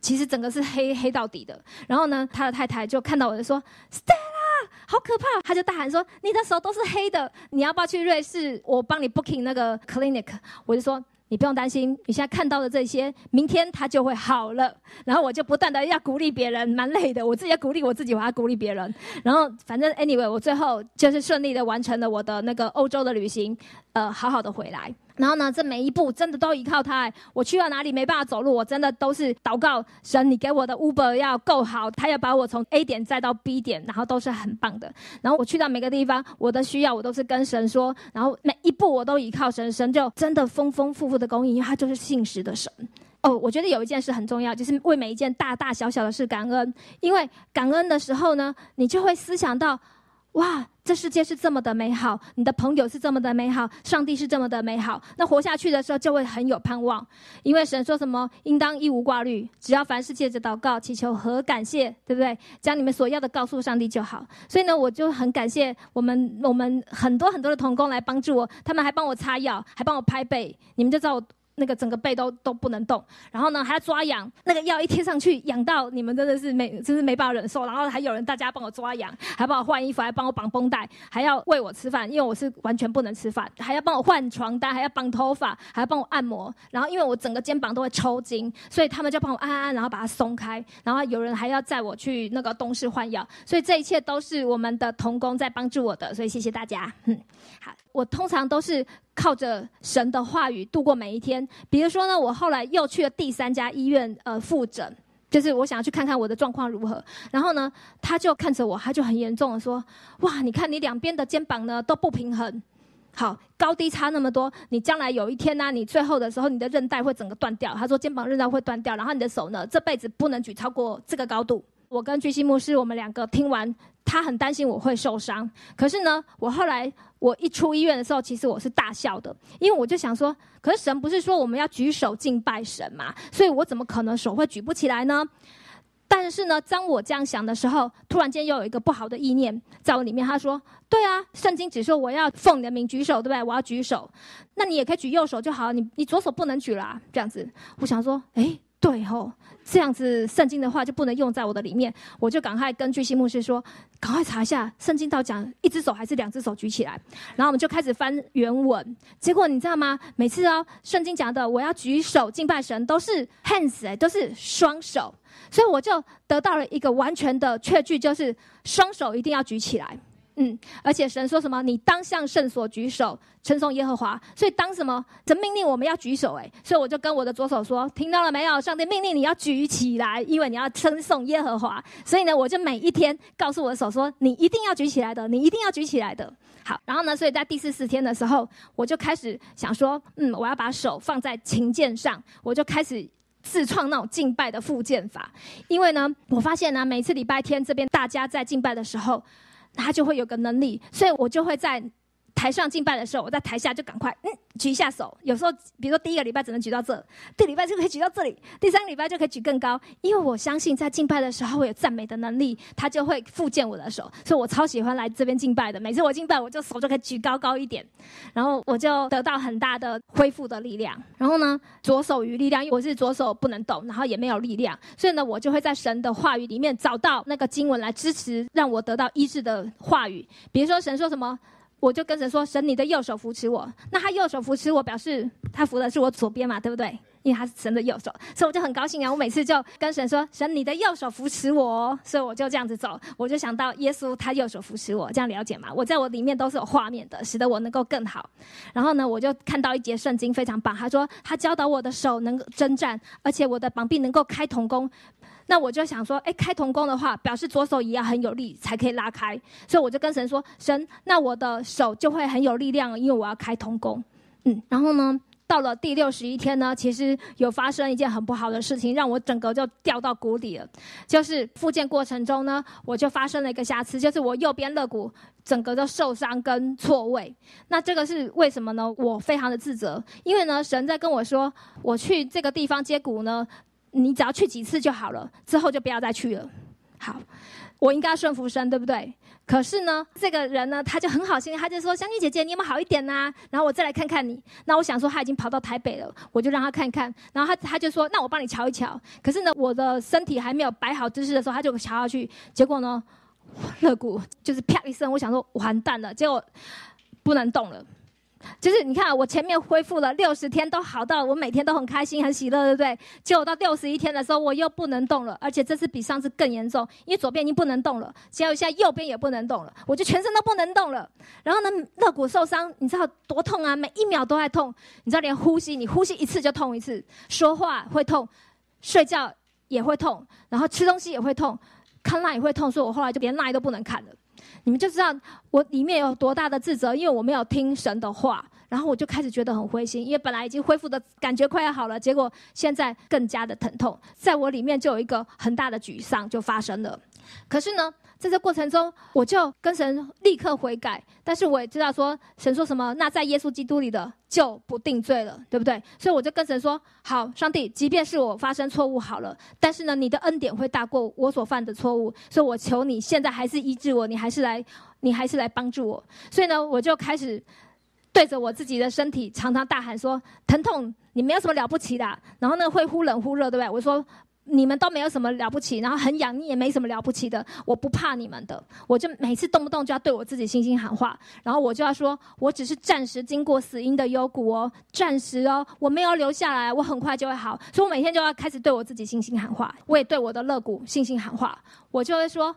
其实整个是黑黑到底的，然后呢，他的太太就看到我就说：“Stella，好可怕！”他就大喊说：“你的手都是黑的，你要不要去瑞士？我帮你 booking 那个 clinic。”我就说。你不用担心，你现在看到的这些，明天它就会好了。然后我就不断的要鼓励别人，蛮累的。我自己要鼓励我自己，我要鼓励别人。然后反正 anyway，我最后就是顺利的完成了我的那个欧洲的旅行，呃，好好的回来。然后呢，这每一步真的都依靠他。我去到哪里没办法走路，我真的都是祷告神，你给我的 Uber 要够好，他要把我从 A 点载到 B 点，然后都是很棒的。然后我去到每个地方，我的需要我都是跟神说，然后每一步我都依靠神，神就真的丰丰富富的供应，因为他就是信实的神。哦，我觉得有一件事很重要，就是为每一件大大小小的事感恩，因为感恩的时候呢，你就会思想到。哇，这世界是这么的美好，你的朋友是这么的美好，上帝是这么的美好，那活下去的时候就会很有盼望，因为神说什么，应当一无挂虑，只要凡事借着祷告、祈求和感谢，对不对？将你们所要的告诉上帝就好。所以呢，我就很感谢我们我们很多很多的童工来帮助我，他们还帮我擦药，还帮我拍背，你们就知道我。那个整个背都都不能动，然后呢还要抓痒，那个药一贴上去，痒到你们真的是没，真是没办法忍受。然后还有人大家帮我抓痒，还帮我换衣服，还帮我绑绷带，还要喂我吃饭，因为我是完全不能吃饭，还要帮我换床单，还要绑头发，还要帮我按摩。然后因为我整个肩膀都会抽筋，所以他们就帮我按按，然后把它松开。然后有人还要载我去那个东市换药，所以这一切都是我们的童工在帮助我的，所以谢谢大家。嗯，好，我通常都是。靠着神的话语度过每一天。比如说呢，我后来又去了第三家医院，呃，复诊，就是我想要去看看我的状况如何。然后呢，他就看着我，他就很严重的说：“哇，你看你两边的肩膀呢都不平衡，好高低差那么多，你将来有一天呢，你最后的时候你的韧带会整个断掉。”他说肩膀韧带会断掉，然后你的手呢这辈子不能举超过这个高度。我跟巨星牧师，我们两个听完，他很担心我会受伤。可是呢，我后来我一出医院的时候，其实我是大笑的，因为我就想说，可是神不是说我们要举手敬拜神嘛？所以我怎么可能手会举不起来呢？但是呢，当我这样想的时候，突然间又有一个不好的意念在我里面。他说：“对啊，圣经只说我要奉你的名举手，对不对？我要举手，那你也可以举右手就好，你你左手不能举啦。这样子，我想说，哎，对吼，这样子圣经的话就不能用在我的里面。我就赶快根据新牧师说，赶快查一下圣经到讲一只手还是两只手举起来。然后我们就开始翻原文，结果你知道吗？每次哦，圣经讲的我要举手敬拜神，都是 hands 哎，都是双手。”所以我就得到了一个完全的确据，就是双手一定要举起来，嗯，而且神说什么，你当向圣所举手，称颂耶和华。所以当什么，这命令我们要举手，哎，所以我就跟我的左手说，听到了没有？上帝命令你要举起来，因为你要称颂耶和华。所以呢，我就每一天告诉我的手说，你一定要举起来的，你一定要举起来的。好，然后呢，所以在第四四天的时候，我就开始想说，嗯，我要把手放在琴键上，我就开始。自创那种敬拜的复健法，因为呢，我发现呢，每次礼拜天这边大家在敬拜的时候，他就会有个能力，所以我就会在。台上敬拜的时候，我在台下就赶快嗯举一下手。有时候，比如说第一个礼拜只能举到这，第礼拜就可以举到这里，第三个礼拜就可以举更高。因为我相信在敬拜的时候会有赞美的能力，他就会复健我的手，所以我超喜欢来这边敬拜的。每次我敬拜，我就手就可以举高高一点，然后我就得到很大的恢复的力量。然后呢，左手与力量，因为我是左手不能动，然后也没有力量，所以呢，我就会在神的话语里面找到那个经文来支持，让我得到医治的话语。比如说神说什么。我就跟神说：“神，你的右手扶持我。”那他右手扶持我，表示他扶的是我左边嘛，对不对？因为他是神的右手，所以我就很高兴啊！我每次就跟神说：“神，你的右手扶持我。”所以我就这样子走，我就想到耶稣他右手扶持我，这样了解嘛？我在我里面都是有画面的，使得我能够更好。然后呢，我就看到一节圣经非常棒，他说他教导我的手能够征战，而且我的膀臂能够开铜弓。那我就想说，哎，开铜弓的话，表示左手也要很有力才可以拉开，所以我就跟神说，神，那我的手就会很有力量，因为我要开铜弓。嗯，然后呢，到了第六十一天呢，其实有发生一件很不好的事情，让我整个就掉到谷底了。就是复健过程中呢，我就发生了一个瑕疵，就是我右边肋骨整个都受伤跟错位。那这个是为什么呢？我非常的自责，因为呢，神在跟我说，我去这个地方接骨呢。你只要去几次就好了，之后就不要再去了。好，我应该顺服神，对不对？可是呢，这个人呢，他就很好心，他就说：“香妮姐姐，你有没有好一点呐？”然后我再来看看你。那我想说他已经跑到台北了，我就让他看看。然后他他就说：“那我帮你瞧一瞧。”可是呢，我的身体还没有摆好姿势的时候，他就瞧下去。结果呢，肋骨就是啪一声，我想说完蛋了，结果不能动了。就是你看，我前面恢复了六十天都好到我每天都很开心很喜乐，对不对？结果到六十一天的时候，我又不能动了，而且这次比上次更严重，因为左边已经不能动了，结果现在右边也不能动了，我就全身都不能动了。然后呢，肋骨受伤，你知道多痛啊？每一秒都在痛，你知道连呼吸，你呼吸一次就痛一次，说话会痛，睡觉也会痛，然后吃东西也会痛，看赖也会痛，所以我后来就连赖都不能看了。你们就知道我里面有多大的自责，因为我没有听神的话，然后我就开始觉得很灰心，因为本来已经恢复的感觉快要好了，结果现在更加的疼痛，在我里面就有一个很大的沮丧就发生了。可是呢？在这过程中，我就跟神立刻悔改，但是我也知道说神说什么，那在耶稣基督里的就不定罪了，对不对？所以我就跟神说：好，上帝，即便是我发生错误好了，但是呢，你的恩典会大过我所犯的错误，所以我求你现在还是医治我，你还是来，你还是来帮助我。所以呢，我就开始对着我自己的身体常常大喊说：疼痛，你没有什么了不起的。然后呢，会忽冷忽热，对不对？我说。你们都没有什么了不起，然后很痒，你也没什么了不起的。我不怕你们的，我就每次动不动就要对我自己信心喊话，然后我就要说，我只是暂时经过死因的幽谷哦，暂时哦，我没有留下来，我很快就会好。所以我每天就要开始对我自己信心喊话，我也对我的肋骨信心喊话，我就会说。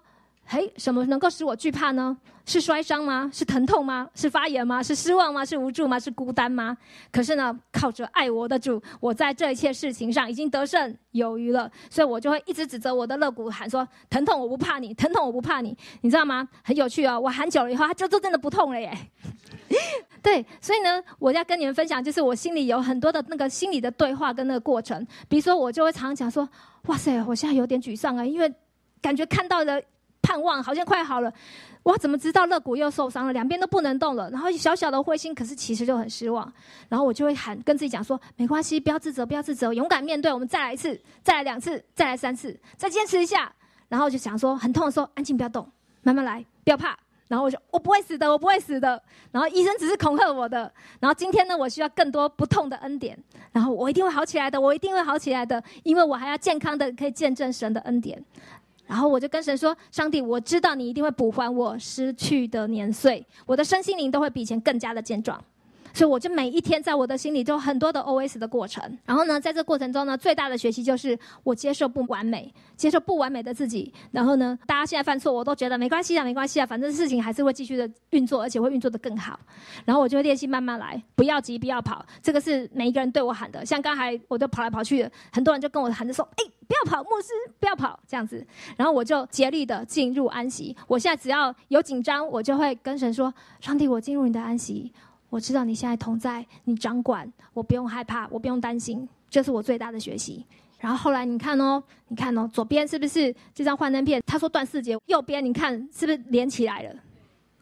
嘿，什么能够使我惧怕呢？是摔伤吗？是疼痛吗？是发炎吗？是失望吗？是无助吗？是孤单吗？可是呢，靠着爱我的主，我在这一切事情上已经得胜有余了。所以我就会一直指责我的肋骨，喊说：“疼痛，我不怕你；疼痛，我不怕你。”你知道吗？很有趣哦。我喊久了以后，它就就真的不痛了耶。对，所以呢，我要跟你们分享，就是我心里有很多的那个心理的对话跟那个过程。比如说，我就会常常讲说：“哇塞，我现在有点沮丧啊，因为……”感觉看到了盼望，好像快好了。我怎么知道肋骨又受伤了，两边都不能动了？然后小小的灰心，可是其实就很失望。然后我就会喊，跟自己讲说：没关系，不要自责，不要自责，勇敢面对。我们再来一次，再来两次，再来三次，再坚持一下。然后我就想说，很痛的时候，安静，不要动，慢慢来，不要怕。然后我就，我不会死的，我不会死的。然后医生只是恐吓我的。然后今天呢，我需要更多不痛的恩典。然后我一定会好起来的，我一定会好起来的，因为我还要健康的可以见证神的恩典。然后我就跟神说：“上帝，我知道你一定会补还我失去的年岁，我的身心灵都会比以前更加的健壮。”所以我就每一天在我的心里都很多的 O S 的过程。然后呢，在这过程中呢，最大的学习就是我接受不完美，接受不完美的自己。然后呢，大家现在犯错，我都觉得没关系啊，没关系啊，反正事情还是会继续的运作，而且会运作的更好。然后我就会练习慢慢来，不要急，不要跑。这个是每一个人对我喊的。像刚才我都跑来跑去，很多人就跟我喊着说：“哎，不要跑，牧师，不要跑。”这样子。然后我就竭力的进入安息。我现在只要有紧张，我就会跟神说：“上帝，我进入你的安息。”我知道你现在同在，你掌管，我不用害怕，我不用担心，这是我最大的学习。然后后来你看哦，你看哦，左边是不是这张幻灯片？他说断四节，右边你看是不是连起来了？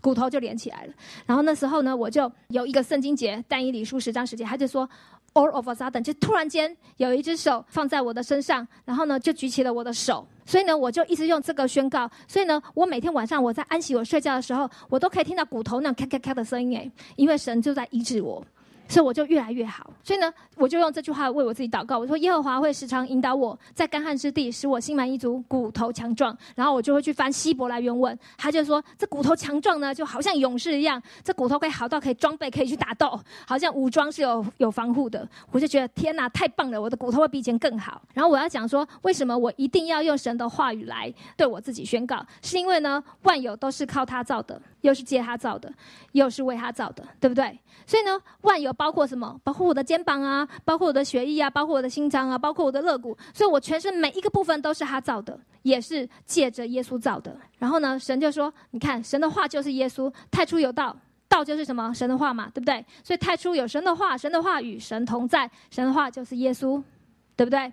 骨头就连起来了。然后那时候呢，我就有一个圣经节，但以理书十章十节，他就说。All of a sudden，就突然间有一只手放在我的身上，然后呢就举起了我的手，所以呢我就一直用这个宣告，所以呢我每天晚上我在安息我睡觉的时候，我都可以听到骨头那咔咔咔的声音诶，因为神就在医治我。所以我就越来越好。所以呢，我就用这句话为我自己祷告。我说：“耶和华会时常引导我，在干旱之地，使我心满意足，骨头强壮。”然后我就会去翻希伯来原文，他就说：“这骨头强壮呢，就好像勇士一样，这骨头可以好到可以装备，可以去打斗，好像武装是有有防护的。”我就觉得天哪，太棒了！我的骨头会比以前更好。然后我要讲说，为什么我一定要用神的话语来对我自己宣告？是因为呢，万有都是靠他造的，又是借他造的，又是为他造的，对不对？所以呢，万有。包括什么？包括我的肩膀啊，包括我的血液啊，包括我的心脏啊，包括我的肋骨。所以我全身每一个部分都是他造的，也是借着耶稣造的。然后呢，神就说：“你看，神的话就是耶稣，太初有道，道就是什么？神的话嘛，对不对？所以太初有神的话，神的话与神同在，神的话就是耶稣，对不对？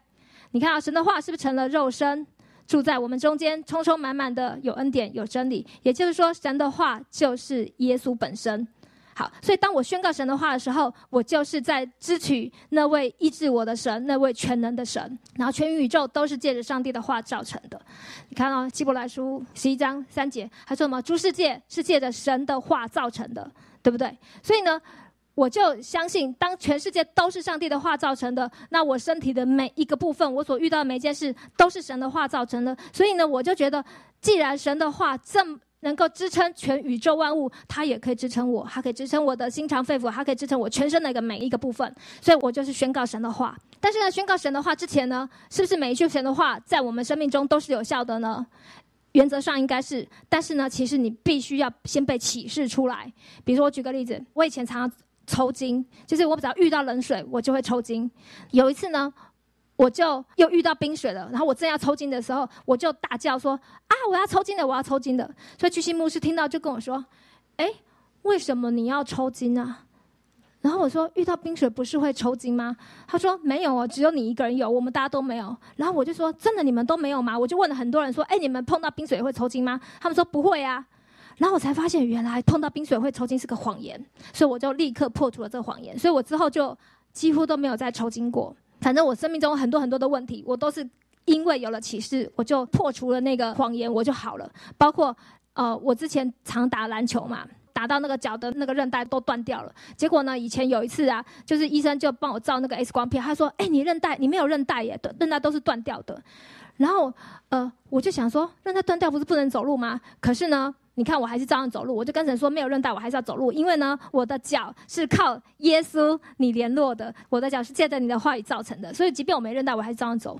你看啊，神的话是不是成了肉身，住在我们中间，充充满满的有恩典，有真理？也就是说，神的话就是耶稣本身。”好，所以当我宣告神的话的时候，我就是在支取那位医治我的神，那位全能的神。然后全宇宙都是借着上帝的话造成的。你看到希伯来书十一章三节，他说什么？诸世界是借着神的话造成的，对不对？所以呢，我就相信，当全世界都是上帝的话造成的，那我身体的每一个部分，我所遇到的每一件事，都是神的话造成的。所以呢，我就觉得，既然神的话这么。能够支撑全宇宙万物，它也可以支撑我，它可以支撑我的心肠肺腑，它可以支撑我全身的一个每一个部分。所以我就是宣告神的话。但是呢，宣告神的话之前呢，是不是每一句神的话在我们生命中都是有效的呢？原则上应该是。但是呢，其实你必须要先被启示出来。比如说，我举个例子，我以前常常抽筋，就是我只要遇到冷水，我就会抽筋。有一次呢。我就又遇到冰水了，然后我正要抽筋的时候，我就大叫说：“啊，我要抽筋的，我要抽筋的！”所以巨星牧师听到就跟我说：“哎，为什么你要抽筋啊？”然后我说：“遇到冰水不是会抽筋吗？”他说：“没有哦，只有你一个人有，我们大家都没有。”然后我就说：“真的，你们都没有吗？”我就问了很多人说：“哎，你们碰到冰水会抽筋吗？”他们说：“不会啊。”然后我才发现，原来碰到冰水会抽筋是个谎言，所以我就立刻破除了这个谎言。所以我之后就几乎都没有再抽筋过。反正我生命中很多很多的问题，我都是因为有了启示，我就破除了那个谎言，我就好了。包括呃，我之前常打篮球嘛，打到那个脚的那个韧带都断掉了。结果呢，以前有一次啊，就是医生就帮我照那个 X 光片，他说：“哎，你韧带你没有韧带耶，韧带都是断掉的。”然后呃，我就想说，韧带断掉不是不能走路吗？可是呢。你看，我还是照样走路。我就跟神说，没有韧带，我还是要走路。因为呢，我的脚是靠耶稣你联络的，我的脚是借着你的话语造成的。所以，即便我没韧带，我还是照样走。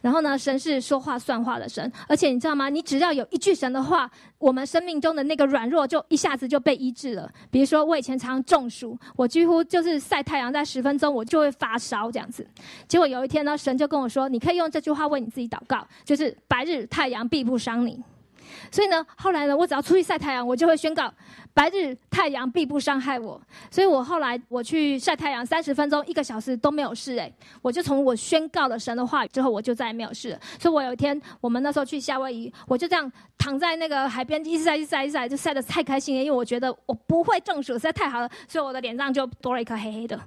然后呢，神是说话算话的神，而且你知道吗？你只要有一句神的话，我们生命中的那个软弱就一下子就被医治了。比如说，我以前常中暑，我几乎就是晒太阳在十分钟，我就会发烧这样子。结果有一天呢，神就跟我说，你可以用这句话为你自己祷告，就是白日太阳必不伤你。所以呢，后来呢，我只要出去晒太阳，我就会宣告：白日太阳必不伤害我。所以我后来我去晒太阳三十分钟、一个小时都没有事哎，我就从我宣告了神的话语之后，我就再也没有事了。所以我有一天，我们那时候去夏威夷，我就这样躺在那个海边，一直晒一晒一晒，就晒得太开心了，因为我觉得我不会中暑，实在太好了，所以我的脸上就多了一颗黑黑的。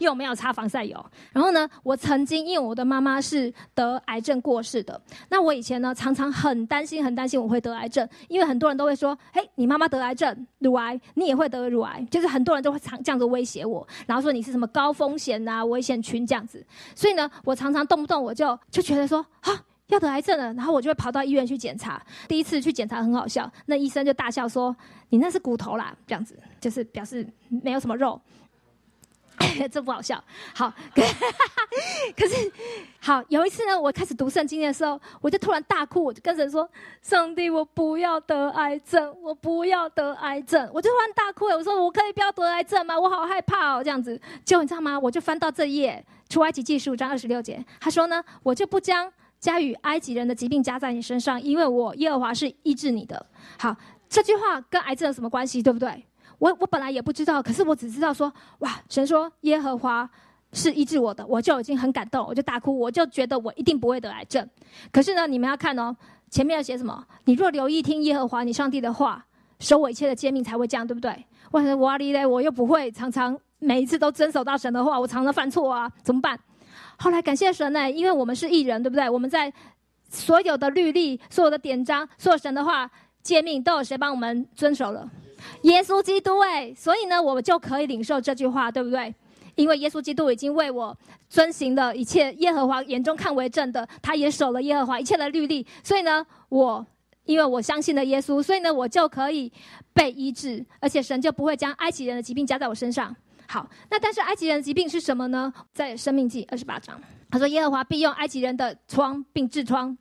因为我没有擦防晒油，然后呢，我曾经因为我的妈妈是得癌症过世的，那我以前呢常常很担心，很担心我会得癌症，因为很多人都会说，嘿，你妈妈得癌症，乳癌，你也会得乳癌，就是很多人都会常这样子威胁我，然后说你是什么高风险啊，危险群这样子，所以呢，我常常动不动我就就觉得说，哈，要得癌症了，然后我就会跑到医院去检查，第一次去检查很好笑，那医生就大笑说，你那是骨头啦，这样子，就是表示没有什么肉。这不好笑。好，可 是好有一次呢，我开始读圣经的时候，我就突然大哭，我就跟神说：“上帝，我不要得癌症，我不要得癌症。”我就突然大哭，我说：“我可以不要得癌症吗？我好害怕哦。”这样子，就你知道吗？我就翻到这页，出埃及记十五章二十六节，他说呢：“我就不将加与埃及人的疾病加在你身上，因为我耶和华是医治你的。”好，这句话跟癌症有什么关系？对不对？我我本来也不知道，可是我只知道说，哇，神说耶和华是医治我的，我就已经很感动，我就大哭，我就觉得我一定不会得癌症。可是呢，你们要看哦，前面要写什么？你若留意听耶和华你上帝的话，守我一切的诫命，才会这样，对不对？我说哇哩嘞，我又不会常常每一次都遵守到神的话，我常常犯错啊，怎么办？后来感谢神呢，因为我们是艺人，对不对？我们在所有的律例、所有的典章、所有神的话诫命，都有谁帮我们遵守了？耶稣基督哎，所以呢，我们就可以领受这句话，对不对？因为耶稣基督已经为我遵行了一切耶和华眼中看为正的，他也守了耶和华一切的律例，所以呢，我因为我相信了耶稣，所以呢，我就可以被医治，而且神就不会将埃及人的疾病加在我身上。好，那但是埃及人的疾病是什么呢？在生命记二十八章，他说耶和华必用埃及人的疮并治疮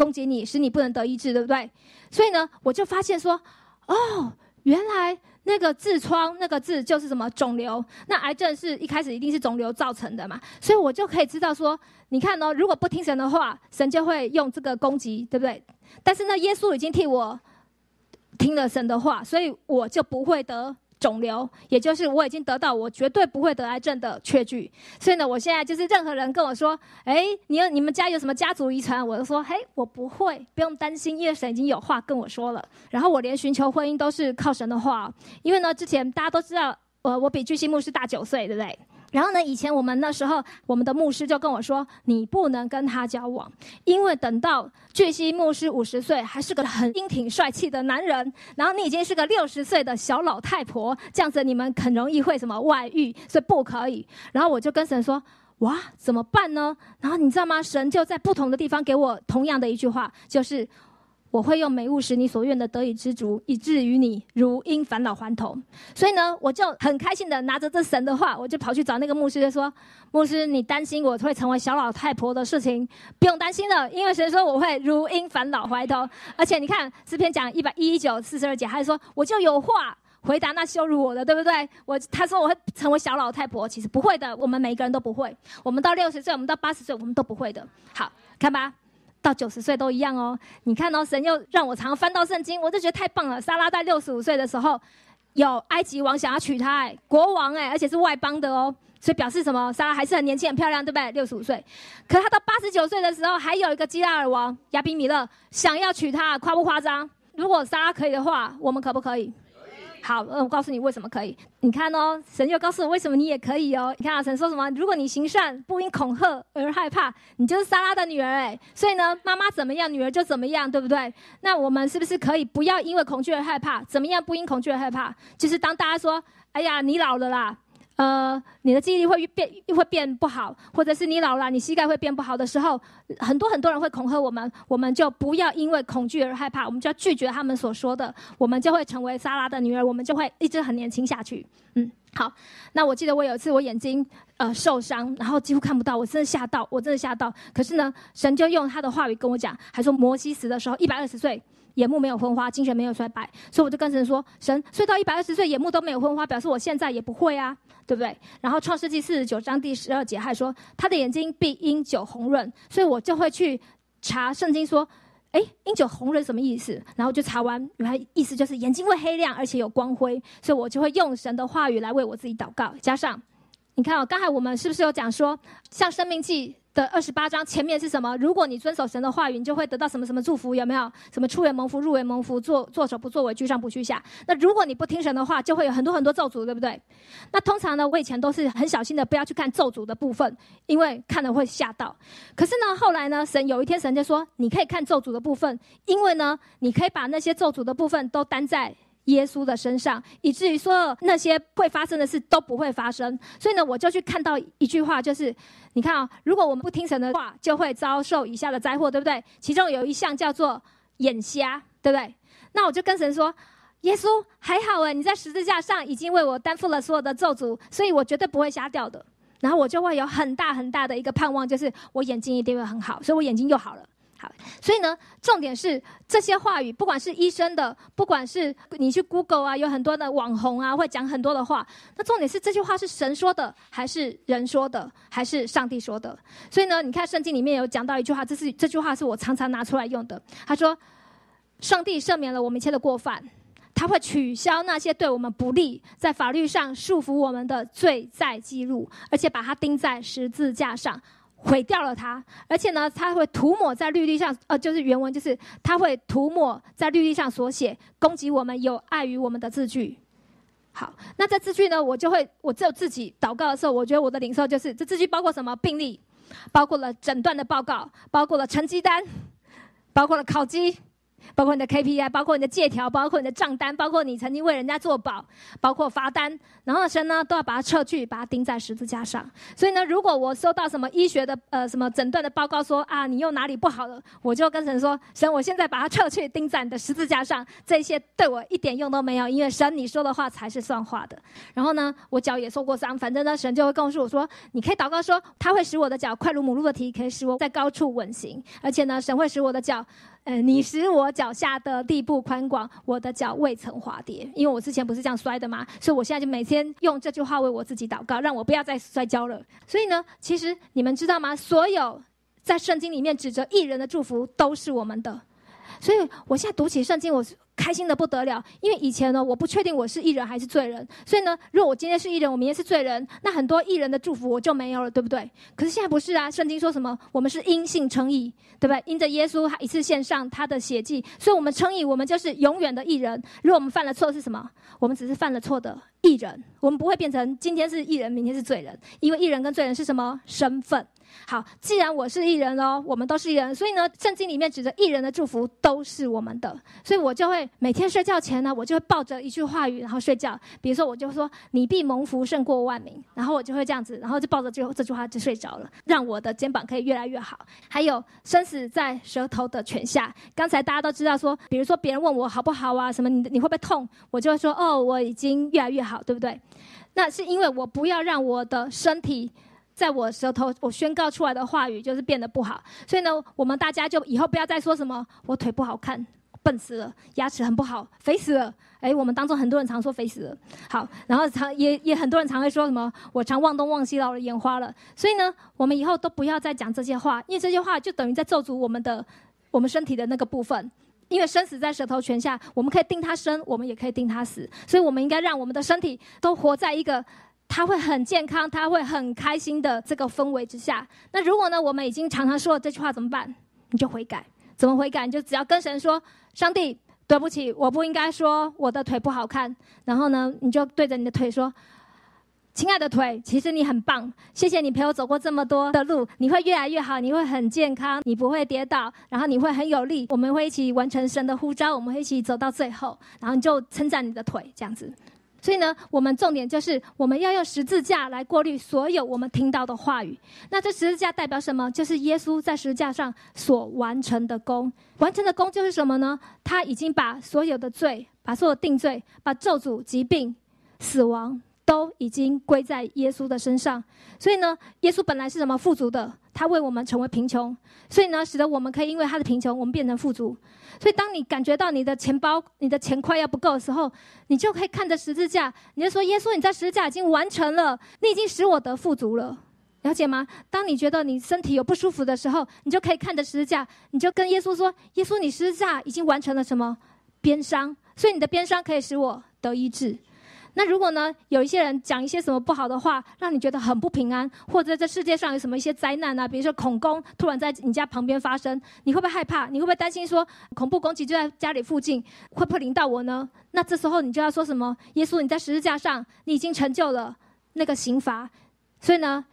攻击你，使你不能得医治，对不对？所以呢，我就发现说，哦。原来那个痔疮那个痔就是什么肿瘤？那癌症是一开始一定是肿瘤造成的嘛？所以我就可以知道说，你看哦，如果不听神的话，神就会用这个攻击，对不对？但是呢，耶稣已经替我听了神的话，所以我就不会得。肿瘤，也就是我已经得到我绝对不会得癌症的确据，所以呢，我现在就是任何人跟我说，哎，你有你们家有什么家族遗传，我就说，嘿，我不会，不用担心，因为神已经有话跟我说了。然后我连寻求婚姻都是靠神的话，因为呢，之前大家都知道，呃，我比巨星牧师大九岁，对不对？然后呢？以前我们那时候，我们的牧师就跟我说：“你不能跟他交往，因为等到巨蜥牧师五十岁，还是个很英挺帅气的男人，然后你已经是个六十岁的小老太婆，这样子你们很容易会什么外遇，所以不可以。”然后我就跟神说：“哇，怎么办呢？”然后你知道吗？神就在不同的地方给我同样的一句话，就是。我会用美物使你所愿的得以知足，以至于你如因返老还童。所以呢，我就很开心的拿着这神的话，我就跑去找那个牧师，就说：“牧师，你担心我会成为小老太婆的事情，不用担心了，因为神说我会如因返老还童。而且你看诗篇讲一百一十九四十二节，还说我就有话回答那羞辱我的，对不对？我他说我会成为小老太婆，其实不会的，我们每一个人都不会。我们到六十岁，我们到八十岁，我们都不会的。好看吧。”到九十岁都一样哦。你看到神又让我常翻到圣经，我就觉得太棒了。莎拉在六十五岁的时候，有埃及王想要娶她，哎，国王哎，而且是外邦的哦，所以表示什么？莎拉还是很年轻、很漂亮，对不对？六十五岁，可她到八十九岁的时候，还有一个基拉尔王亚比米勒想要娶她，夸不夸张？如果莎拉可以的话，我们可不可以？好，我告诉你为什么可以。你看哦，神又告诉我为什么你也可以哦。你看啊，神说什么？如果你行善，不因恐吓而害怕，你就是撒拉的女儿哎。所以呢，妈妈怎么样，女儿就怎么样，对不对？那我们是不是可以不要因为恐惧而害怕？怎么样不因恐惧而害怕？就是当大家说，哎呀，你老了啦。呃，你的记忆力会变，会变不好，或者是你老了，你膝盖会变不好的时候，很多很多人会恐吓我们，我们就不要因为恐惧而害怕，我们就要拒绝他们所说的，我们就会成为莎拉的女儿，我们就会一直很年轻下去。嗯，好，那我记得我有一次我眼睛呃受伤，然后几乎看不到，我真的吓到，我真的吓到。可是呢，神就用他的话语跟我讲，还说摩西死的时候一百二十岁。眼目没有昏花，精神没有衰败，所以我就跟神说：“神睡到一百二十岁，眼目都没有昏花，表示我现在也不会啊，对不对？”然后创世纪四十九章第十二节还说：“他的眼睛必因酒红润。”所以我就会去查圣经说：“哎，因酒红润什么意思？然后就查完，原来意思就是眼睛会黑亮，而且有光辉，所以我就会用神的话语来为我自己祷告。加上，你看哦，刚才我们是不是有讲说，像生命记？的二十八章前面是什么？如果你遵守神的话语，你就会得到什么什么祝福？有没有什么出为蒙福，入为蒙福，做做手不作为，居上不居下？那如果你不听神的话，就会有很多很多咒诅，对不对？那通常呢，我以前都是很小心的，不要去看咒诅的部分，因为看了会吓到。可是呢，后来呢，神有一天神就说，你可以看咒诅的部分，因为呢，你可以把那些咒诅的部分都担在。耶稣的身上，以至于说那些会发生的事都不会发生。所以呢，我就去看到一句话，就是你看啊，如果我们不听神的话，就会遭受以下的灾祸，对不对？其中有一项叫做眼瞎，对不对？那我就跟神说，耶稣还好哎，你在十字架上已经为我担负了所有的咒诅，所以我绝对不会瞎掉的。然后我就会有很大很大的一个盼望，就是我眼睛一定会很好，所以我眼睛又好了。好，所以呢，重点是这些话语，不管是医生的，不管是你去 Google 啊，有很多的网红啊，会讲很多的话。那重点是这句话是神说的，还是人说的，还是上帝说的？所以呢，你看圣经里面有讲到一句话，这是这句话是我常常拿出来用的。他说：“上帝赦免了我们一切的过犯，他会取消那些对我们不利、在法律上束缚我们的罪在记录，而且把它钉在十字架上。”毁掉了它，而且呢，它会涂抹在绿地上，呃，就是原文就是它会涂抹在绿地上所写攻击我们有碍于我们的字句。好，那这字句呢，我就会我只有自己祷告的时候，我觉得我的领受就是这字句包括什么病例，包括了诊断的报告，包括了成绩单，包括了考绩。包括你的 KPI，包括你的借条，包括你的账单，包括你曾经为人家做保，包括罚单，然后神呢都要把它撤去，把它钉在十字架上。所以呢，如果我收到什么医学的呃什么诊断的报告说啊你又哪里不好了，我就跟神说，神我现在把它撤去，钉在你的十字架上。这些对我一点用都没有，因为神你说的话才是算话的。然后呢，我脚也受过伤，反正呢神就会告诉我说，你可以祷告说，他会使我的脚快如母鹿的蹄，可以使我在高处稳行，而且呢神会使我的脚。呃，你使我脚下的地步宽广，我的脚未曾滑跌。因为我之前不是这样摔的吗？所以我现在就每天用这句话为我自己祷告，让我不要再摔跤了。所以呢，其实你们知道吗？所有在圣经里面指着艺人的祝福都是我们的。所以我现在读起圣经，我开心的不得了。因为以前呢，我不确定我是艺人还是罪人。所以呢，如果我今天是艺人，我明天是罪人，那很多艺人的祝福我就没有了，对不对？可是现在不是啊，圣经说什么？我们是因信称义，对不对？因着耶稣他一次献上他的血迹，所以我们称义，我们就是永远的艺人。如果我们犯了错是什么？我们只是犯了错的艺人，我们不会变成今天是艺人，明天是罪人。因为艺人跟罪人是什么身份？好，既然我是艺人喽，我们都是艺人，所以呢，圣经里面指着艺人的祝福都是我们的，所以我就会每天睡觉前呢，我就会抱着一句话语然后睡觉。比如说，我就说“你必蒙福胜过万民”，然后我就会这样子，然后就抱着这这句话就睡着了，让我的肩膀可以越来越好。还有生死在舌头的泉下，刚才大家都知道说，比如说别人问我好不好啊，什么你你会不会痛，我就会说哦，我已经越来越好，对不对？那是因为我不要让我的身体。在我舌头，我宣告出来的话语就是变得不好，所以呢，我们大家就以后不要再说什么我腿不好看、笨死了、牙齿很不好、肥死了。哎，我们当中很多人常说肥死了，好，然后常也也很多人常会说什么我常忘东忘西，老了眼花了。所以呢，我们以后都不要再讲这些话，因为这些话就等于在咒诅我们的我们身体的那个部分。因为生死在舌头泉下，我们可以定他生，我们也可以定他死，所以我们应该让我们的身体都活在一个。他会很健康，他会很开心的这个氛围之下。那如果呢，我们已经常常说了这句话怎么办？你就悔改，怎么悔改？你就只要跟神说：“上帝，对不起，我不应该说我的腿不好看。”然后呢，你就对着你的腿说：“亲爱的腿，其实你很棒，谢谢你陪我走过这么多的路，你会越来越好，你会很健康，你不会跌倒，然后你会很有力。我们会一起完成神的呼召，我们会一起走到最后。然后你就称赞你的腿，这样子。”所以呢，我们重点就是我们要用十字架来过滤所有我们听到的话语。那这十字架代表什么？就是耶稣在十字架上所完成的功。完成的功就是什么呢？他已经把所有的罪、把所有定罪、把咒诅、疾病、死亡都已经归在耶稣的身上。所以呢，耶稣本来是什么富足的？他为我们成为贫穷，所以呢，使得我们可以因为他的贫穷，我们变成富足。所以，当你感觉到你的钱包、你的钱快要不够的时候，你就可以看着十字架，你就说：“耶稣，你在十字架已经完成了，你已经使我得富足了。”了解吗？当你觉得你身体有不舒服的时候，你就可以看着十字架，你就跟耶稣说：“耶稣，你十字架已经完成了什么鞭伤？所以你的鞭伤可以使我得医治。”那如果呢，有一些人讲一些什么不好的话，让你觉得很不平安，或者这世界上有什么一些灾难啊，比如说恐攻突然在你家旁边发生，你会不会害怕？你会不会担心说恐怖攻击就在家里附近，会不会淋到我呢？那这时候你就要说什么？耶稣，你在十字架上，你已经成就了那个刑罚，所以呢？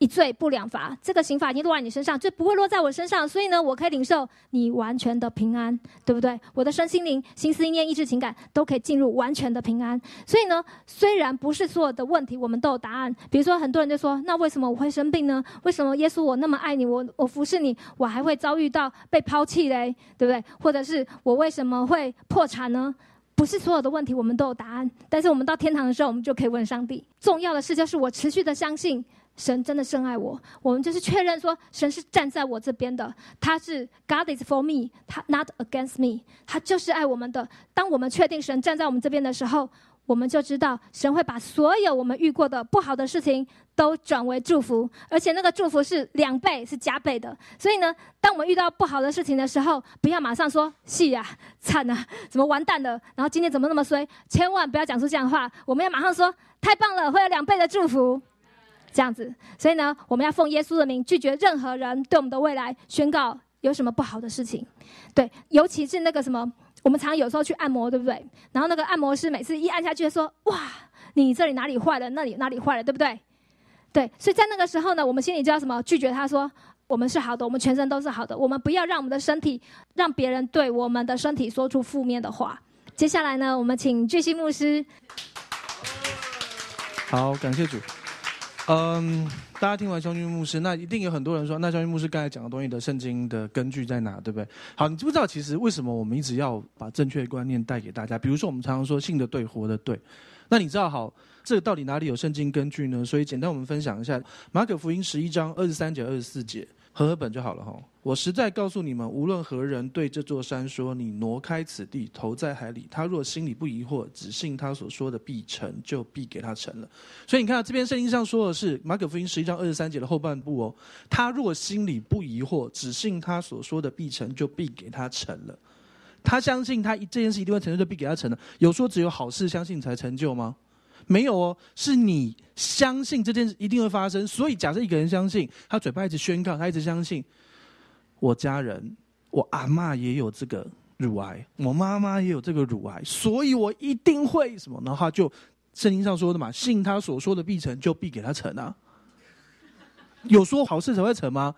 一罪不两罚，这个刑罚已经落在你身上，就不会落在我身上。所以呢，我可以领受你完全的平安，对不对？我的身心灵、心思意念、意志情感都可以进入完全的平安。所以呢，虽然不是所有的问题我们都有答案，比如说很多人就说：“那为什么我会生病呢？为什么耶稣我那么爱你，我我服侍你，我还会遭遇到被抛弃嘞？对不对？或者是我为什么会破产呢？不是所有的问题我们都有答案，但是我们到天堂的时候，我们就可以问上帝。重要的事就是我持续的相信。”神真的深爱我，我们就是确认说，神是站在我这边的，他是 God is for me，他 not against me，他就是爱我们的。当我们确定神站在我们这边的时候，我们就知道神会把所有我们遇过的不好的事情都转为祝福，而且那个祝福是两倍，是加倍的。所以呢，当我们遇到不好的事情的时候，不要马上说“戏呀，惨啊，怎么完蛋了？”然后今天怎么那么衰？千万不要讲出这样的话。我们要马上说：“太棒了，会有两倍的祝福。”这样子，所以呢，我们要奉耶稣的名拒绝任何人对我们的未来宣告有什么不好的事情。对，尤其是那个什么，我们常常有时候去按摩，对不对？然后那个按摩师每次一按下去说：“哇，你这里哪里坏了？那里哪里坏了？”对不对？对，所以在那个时候呢，我们心里就要什么拒绝他说：“我们是好的，我们全身都是好的，我们不要让我们的身体让别人对我们的身体说出负面的话。”接下来呢，我们请巨星牧师。好，感谢主。嗯，大家听完将军牧师，那一定有很多人说，那将军牧师刚才讲的东西的圣经的根据在哪，对不对？好，你知不知道其实为什么我们一直要把正确的观念带给大家？比如说我们常常说信的对，活的对，那你知道好这个到底哪里有圣经根据呢？所以简单我们分享一下马可福音十一章二十三节、二十四节。合合本就好了哈。我实在告诉你们，无论何人对这座山说：“你挪开此地，投在海里。”他若心里不疑惑，只信他所说的必成就，必给他成了。所以你看，这边圣经上说的是马可福音十一章二十三节的后半部哦。他若心里不疑惑，只信他所说的必成就，必给他成了。他相信他这件事一定会成就，就必给他成了。有说只有好事相信才成就吗？没有哦，是你相信这件事一定会发生，所以假设一个人相信，他嘴巴一直宣告，他一直相信，我家人，我阿妈也有这个乳癌，我妈妈也有这个乳癌，所以我一定会什么？然后就圣经上说的嘛，信他所说的必成就必给他成啊。有说好事才会成吗？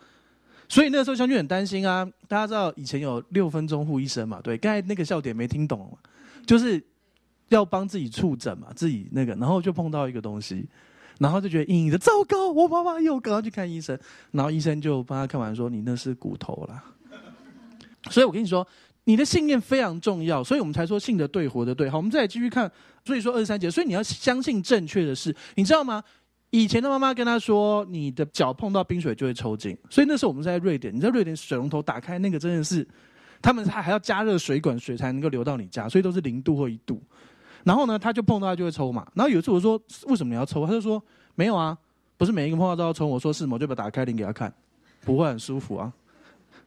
所以那个时候将军很担心啊。大家知道以前有六分钟护医生嘛？对，刚才那个笑点没听懂，就是。要帮自己触诊嘛，自己那个，然后就碰到一个东西，然后就觉得隐隐的糟糕，我妈妈又赶快去看医生，然后医生就帮他看完说：“你那是骨头啦。”所以我跟你说，你的信念非常重要，所以我们才说信的对，活的对。好，我们再来继续看。所以说二十三节，所以你要相信正确的事，你知道吗？以前的妈妈跟他说，你的脚碰到冰水就会抽筋，所以那时候我们在瑞典，你在瑞典水龙头打开那个真的是，他们还还要加热水管，水才能够流到你家，所以都是零度或一度。然后呢，他就碰到他就会抽嘛。然后有一次我说：“为什么你要抽？”他就说：“没有啊，不是每一个碰到都要抽。”我说：“是吗？”就把打开铃给他看，不会很舒服啊。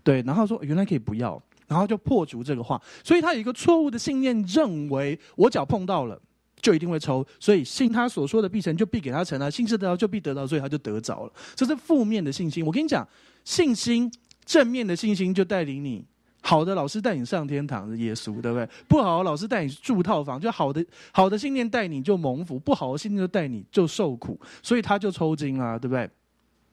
对，然后说：“原来可以不要。”然后就破除这个话。所以他有一个错误的信念，认为我脚碰到了就一定会抽，所以信他所说的必成就必给他成了，信是得到就必得到，所以他就得着了。这是负面的信心。我跟你讲，信心正面的信心就带领你。好的老师带你上天堂是耶稣，对不对？不好的老师带你住套房，就好的好的信念带你就蒙福，不好的信念就带你就受苦，所以他就抽筋啊，对不对？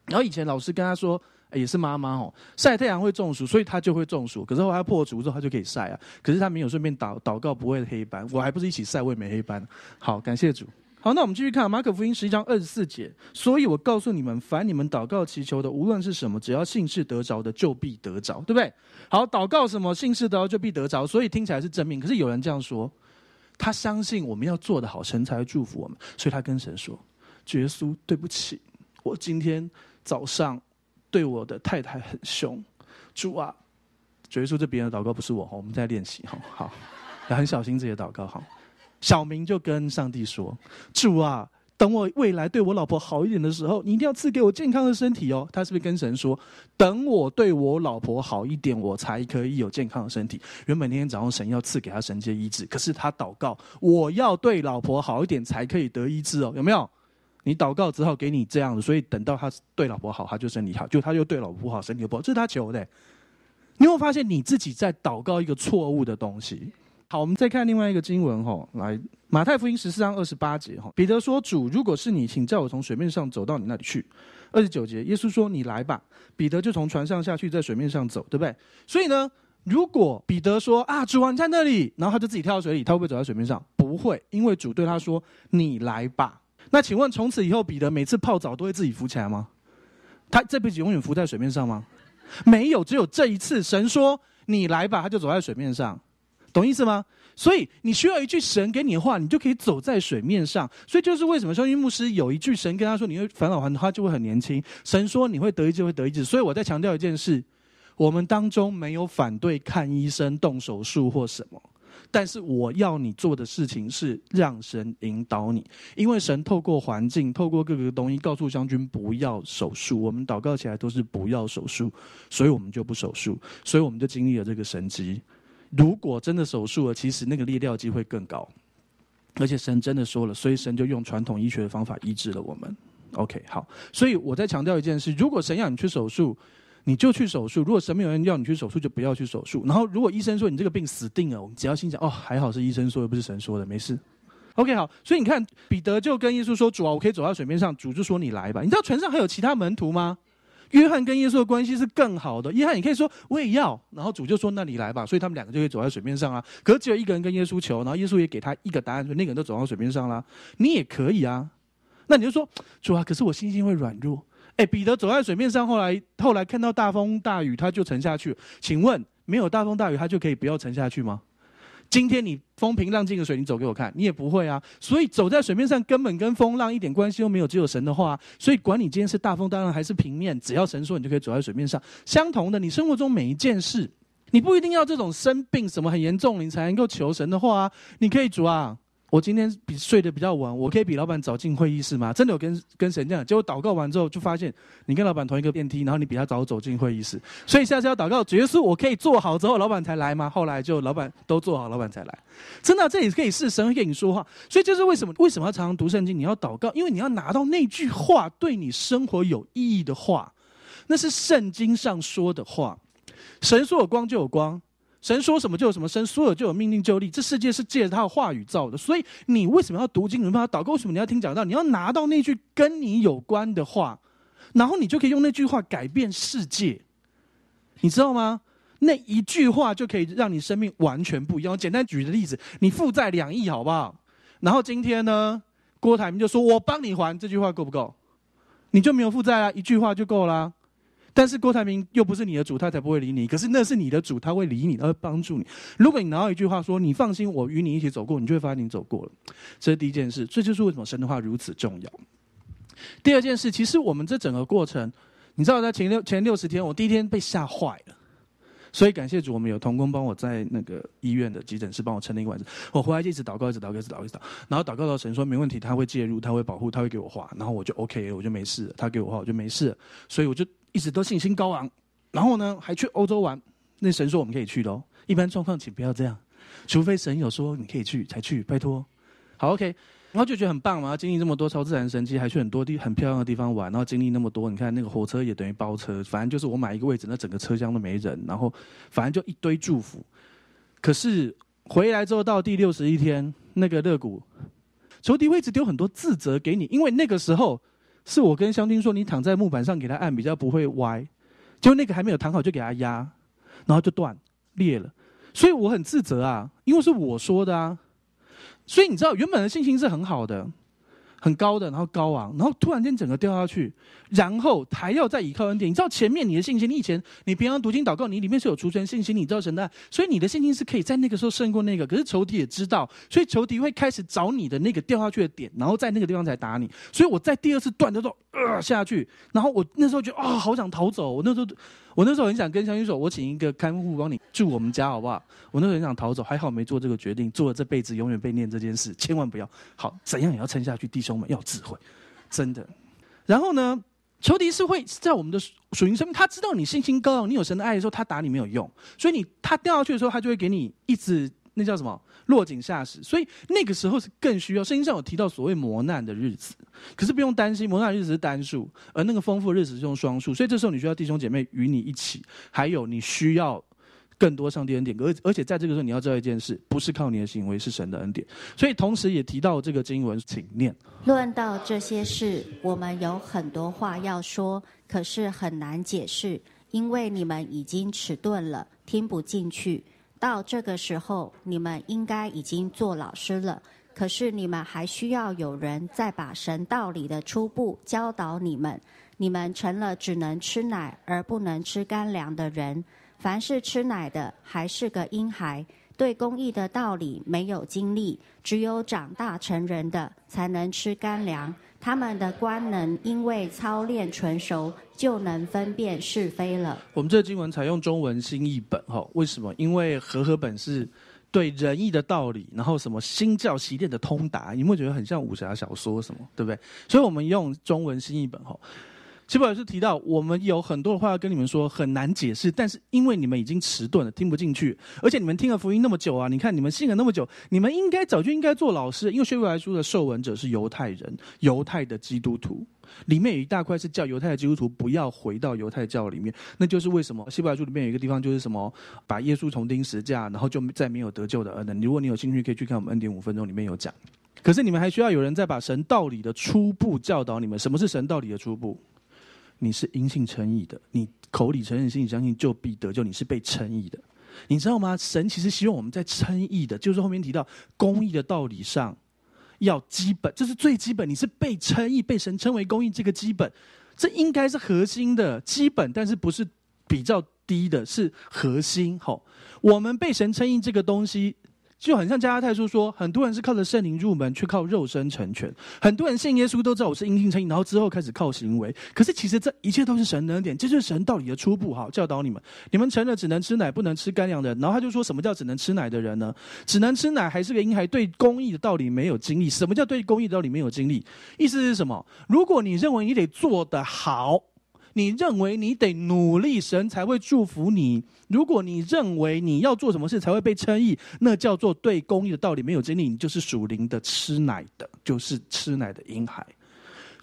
然后以前老师跟他说，也是妈妈哦，晒太阳会中暑，所以他就会中暑。可是后来破除之后，他就可以晒啊。可是他没有顺便祷祷告，不会黑斑。我还不是一起晒，我也没黑斑。好，感谢主。好，那我们继续看马可福音十一章二十四节。所以我告诉你们，凡你们祷告祈求的，无论是什么，只要信是得着的，就必得着，对不对？好，祷告什么，信是得着就必得着，所以听起来是正面。可是有人这样说，他相信我们要做的好，神才会祝福我们，所以他跟神说：“耶稣，对不起，我今天早上对我的太太很凶。主啊，耶稣这边的祷告不是我，我们在练习哈，好，要很小心自己的祷告哈。”小明就跟上帝说：“主啊，等我未来对我老婆好一点的时候，你一定要赐给我健康的身体哦。他是不是跟神说，等我对我老婆好一点，我才可以有健康的身体？原本那天早上神要赐给他神界医治，可是他祷告，我要对老婆好一点才可以得医治哦，有没有？你祷告只好给你这样的，所以等到他对老婆好，他就身体好；就他又对老婆不好，身体不好，这是他求的。你会发现你自己在祷告一个错误的东西。好，我们再看另外一个经文哈，来马太福音十四章二十八节哈，彼得说：“主，如果是你，请叫我从水面上走到你那里去。”二十九节，耶稣说：“你来吧。”彼得就从船上下去，在水面上走，对不对？所以呢，如果彼得说：“啊，主啊，你在那里”，然后他就自己跳到水里，他会不会走在水面上？不会，因为主对他说：“你来吧。”那请问，从此以后，彼得每次泡澡都会自己浮起来吗？他这辈子永远浮在水面上吗？没有，只有这一次，神说：“你来吧。”他就走在水面上。懂意思吗？所以你需要一句神给你的话，你就可以走在水面上。所以就是为什么肖军牧师有一句神跟他说：“你会返老还童，他就会很年轻。”神说：“你会得医治，会得医治。”所以我在强调一件事：我们当中没有反对看医生、动手术或什么，但是我要你做的事情是让神引导你，因为神透过环境、透过各个东西告诉将军不要手术。我们祷告起来都是不要手术，所以我们就不手术，所以我们就经历了这个神迹。如果真的手术了，其实那个裂掉机会更高，而且神真的说了，所以神就用传统医学的方法医治了我们。OK，好，所以我再强调一件事：如果神要你去手术，你就去手术；如果神没有人要你去手术，就不要去手术。然后，如果医生说你这个病死定了，我们只要心想：哦，还好是医生说的，不是神说的，没事。OK，好。所以你看，彼得就跟耶稣说：“主啊，我可以走到水面上。”主就说：“你来吧。”你知道船上还有其他门徒吗？约翰跟耶稣的关系是更好的。约翰，你可以说我也要，然后主就说那你来吧，所以他们两个就可以走在水面上啊。可是只有一个人跟耶稣求，然后耶稣也给他一个答案，说那个人都走到水面上了，你也可以啊。那你就说主啊，可是我信心会软弱。哎，彼得走在水面上，后来后来看到大风大雨，他就沉下去。请问没有大风大雨，他就可以不要沉下去吗？今天你风平浪静的水，你走给我看，你也不会啊。所以走在水面上根本跟风浪一点关系都没有，只有神的话。所以管你今天是大风大浪还是平面，只要神说，你就可以走在水面上。相同的，你生活中每一件事，你不一定要这种生病什么很严重，你才能够求神的话啊。你可以主啊。我今天比睡得比较晚，我可以比老板早进会议室吗？真的有跟跟神这样，结果祷告完之后就发现，你跟老板同一个电梯，然后你比他早走进会议室，所以下次要祷告，耶稣，我可以做好之后老板才来吗？后来就老板都做好，老板才来。真的，这里可以是神会跟你说话，所以就是为什么为什么要常常读圣经？你要祷告，因为你要拿到那句话对你生活有意义的话，那是圣经上说的话。神说有光就有光。神说什么就有什么，神说了就有命令就立。这世界是借着他的话语造的，所以你为什么要读经？你为什么要祷告？为什么你要听讲道？你要拿到那句跟你有关的话，然后你就可以用那句话改变世界，你知道吗？那一句话就可以让你生命完全不一样。简单举个例子，你负债两亿，好不好？然后今天呢，郭台铭就说我帮你还，这句话够不够？你就没有负债啊，一句话就够了。但是郭台铭又不是你的主，他才不会理你。可是那是你的主，他会理你，他会帮助你。如果你拿到一句话说：“你放心，我与你一起走过”，你就会发现你走过了。这是第一件事，这就是为什么神的话如此重要。第二件事，其实我们这整个过程，你知道，在前六前六十天，我第一天被吓坏了。所以感谢主，我们有童工帮我在那个医院的急诊室帮我撑了一个晚上。我回来就一直祷告，一直祷告，一直祷告，一直祷。然后祷告到神说没问题，他会介入，他会保护，他会给我话。然后我就 OK，了我就没事。他给我话，我就没事。所以我就。一直都信心高昂，然后呢，还去欧洲玩。那神说我们可以去的哦。一般状况，请不要这样，除非神有说你可以去才去，拜托。好，OK。然后就觉得很棒嘛，经历这么多超自然神迹，还去很多地很漂亮的地方玩。然后经历那么多，你看那个火车也等于包车，反正就是我买一个位置，那整个车厢都没人。然后反正就一堆祝福。可是回来之后到第六十一天，那个肋骨，仇敌位置丢很多自责给你，因为那个时候。是我跟香君说，你躺在木板上给他按，比较不会歪。结果那个还没有躺好，就给他压，然后就断裂了。所以我很自责啊，因为是我说的啊。所以你知道，原本的信心是很好的。很高的，然后高昂，然后突然间整个掉下去，然后还要再倚靠恩典。你知道前面你的信心，你以前你平常读经祷告，你里面是有储存信心，你知道神的，所以你的信心是可以在那个时候胜过那个。可是仇敌也知道，所以仇敌会开始找你的那个掉下去的点，然后在那个地方才打你。所以我在第二次断的时候，呃下去，然后我那时候觉得啊，好想逃走。我那时候。我那时候很想跟香君说，我请一个看护帮你住我们家好不好？我那时候很想逃走，还好没做这个决定，做了这辈子永远被念这件事，千万不要。好，怎样也要撑下去，弟兄。兄们要智慧，真的。然后呢，仇敌是会在我们的属灵生命，他知道你信心高，你有神的爱的时候，他打你没有用，所以你他掉下去的时候，他就会给你一直那叫什么落井下石。所以那个时候是更需要。圣经上有提到所谓磨难的日子，可是不用担心，磨难日子是单数，而那个丰富日子是用双数。所以这时候你需要弟兄姐妹与你一起，还有你需要。更多上帝恩典，而而且在这个时候你要知道一件事，不是靠你的行为，是神的恩典。所以同时也提到这个经文，请念。论到这些事，我们有很多话要说，可是很难解释，因为你们已经迟钝了，听不进去。到这个时候，你们应该已经做老师了，可是你们还需要有人再把神道理的初步教导你们。你们成了只能吃奶而不能吃干粮的人。凡是吃奶的，还是个婴孩，对公义的道理没有经历，只有长大成人的才能吃干粮。他们的官能因为操练纯熟，就能分辨是非了。我们这经文采用中文新译本，哈，为什么？因为和合本是对仁义的道理，然后什么新教习练的通达，你会觉得很像武侠小说什么，对不对？所以我们用中文新译本，哈。齐宝老师提到，我们有很多的话要跟你们说，很难解释。但是因为你们已经迟钝了，听不进去，而且你们听了福音那么久啊，你看你们信了那么久，你们应该早就应该做老师。因为《学伯来书》的受文者是犹太人，犹太的基督徒，里面有一大块是叫犹太的基督徒不要回到犹太教里面。那就是为什么《希伯来书》里面有一个地方就是什么，把耶稣从钉十架，然后就再没有得救的恩人。如果你有兴趣，可以去看我们恩典五分钟里面有讲。可是你们还需要有人再把神道理的初步教导你们。什么是神道理的初步？你是因信称义的，你口里承认，心里相信，就必得救。你是被称义的，你知道吗？神其实希望我们在称义的，就是后面提到公义的道理上，要基本，这是最基本。你是被称义，被神称为公义，这个基本，这应该是核心的基本，但是不是比较低的，是核心。吼，我们被神称义这个东西。就很像加拉太书说，很多人是靠着圣灵入门，却靠肉身成全。很多人信耶稣都知道我是因信称义，然后之后开始靠行为。可是其实这一切都是神的恩典，这就是神道理的初步。好，教导你们，你们成了只能吃奶不能吃干粮的人。然后他就说什么叫只能吃奶的人呢？只能吃奶还是个婴孩，对公义的道理没有经历。什么叫对公义的道理没有经历？意思是什么？如果你认为你得做得好。你认为你得努力，神才会祝福你。如果你认为你要做什么事才会被称义，那叫做对公义的道理没有经历，你就是属灵的吃奶的，就是吃奶的婴孩。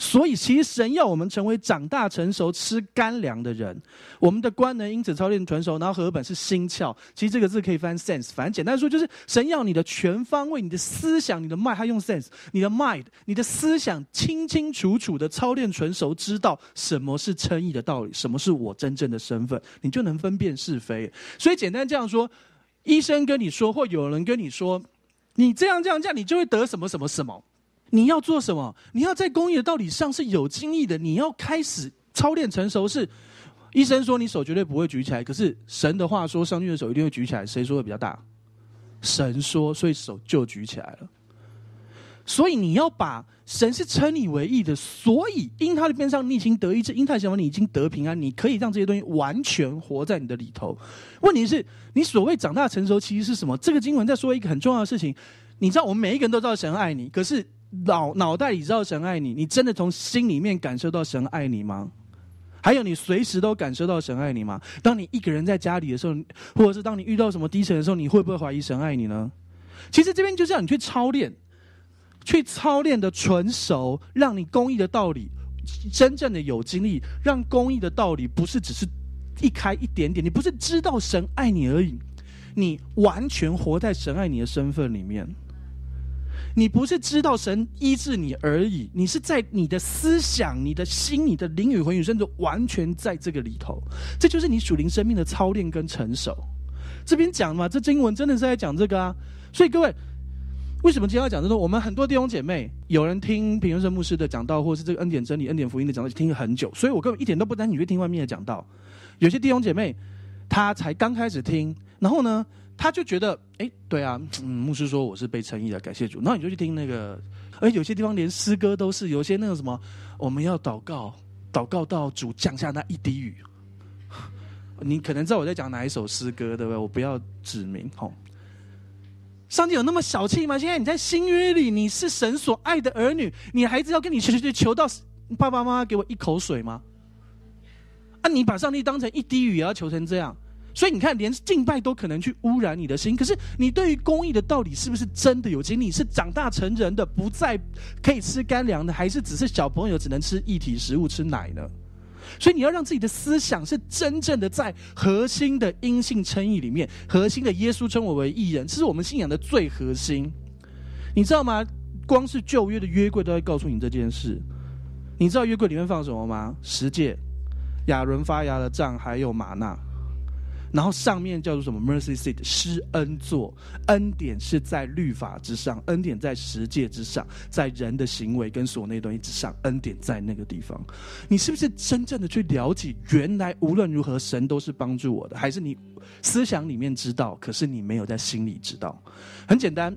所以，其实神要我们成为长大成熟、吃干粮的人。我们的官能因此操练纯熟，然后和本是心窍。其实这个字可以翻 sense，反正简单说就是神要你的全方位、你的思想、你的 mind，他用 sense，你的 mind，你的思想清清楚楚的操练纯熟，知道什么是称义的道理，什么是我真正的身份，你就能分辨是非。所以简单这样说，医生跟你说，或有人跟你说，你这样这样这样，你就会得什么什么什么。你要做什么？你要在公益的道理上是有经历的。你要开始操练成熟。是医生说你手绝对不会举起来，可是神的话说上去的手一定会举起来。谁说的比较大？神说，所以手就举起来了。所以你要把神是称你为义的，所以因他的边上你已经得医治，因他的想法你已经得平安，你可以让这些东西完全活在你的里头。问题是，你所谓长大成熟其实是什么？这个经文在说一个很重要的事情。你知道，我们每一个人都知道神爱你，可是。脑脑袋里知道神爱你，你真的从心里面感受到神爱你吗？还有，你随时都感受到神爱你吗？当你一个人在家里的时候，或者是当你遇到什么低沉的时候，你会不会怀疑神爱你呢？其实这边就是让你去操练，去操练的纯熟，让你公益的道理真正的有经历，让公益的道理不是只是一开一点点，你不是知道神爱你而已，你完全活在神爱你的身份里面。你不是知道神医治你而已，你是在你的思想、你的心、你的灵与魂与甚至完全在这个里头。这就是你属灵生命的操练跟成熟。这边讲嘛，这经文真的是在讲这个啊。所以各位，为什么今天要讲这个？我们很多弟兄姐妹，有人听平原生牧师的讲道，或是这个恩典真理、恩典福音的讲道，听了很久。所以我根本一点都不担心你去听外面的讲道。有些弟兄姐妹，他才刚开始听，然后呢？他就觉得，哎，对啊，嗯，牧师说我是被称义的，感谢主。那你就去听那个，而有些地方连诗歌都是，有些那个什么，我们要祷告，祷告到主降下那一滴雨。你可能知道我在讲哪一首诗歌，对不对？我不要指名，吼。上帝有那么小气吗？现在你在新约里，你是神所爱的儿女，你孩子要跟你求求求求到爸爸妈妈给我一口水吗？啊，你把上帝当成一滴雨也要求成这样，所以你看，连敬拜都可能去污染你的心。可是你对于公义的道理是不是真的有经历？是长大成人的，不再可以吃干粮的，还是只是小朋友只能吃一体食物吃奶呢？所以你要让自己的思想是真正的在核心的阴性称义里面，核心的耶稣称我为义人，这是我们信仰的最核心。你知道吗？光是旧约的约柜都会告诉你这件事。你知道约柜里面放什么吗？十诫、亚伦发芽的杖，还有玛纳。然后上面叫做什么？Mercy seat，施恩座，恩典是在律法之上，恩典在十诫之上，在人的行为跟所内东西之上，恩典在那个地方。你是不是真正的去了解？原来无论如何，神都是帮助我的，还是你思想里面知道，可是你没有在心里知道？很简单，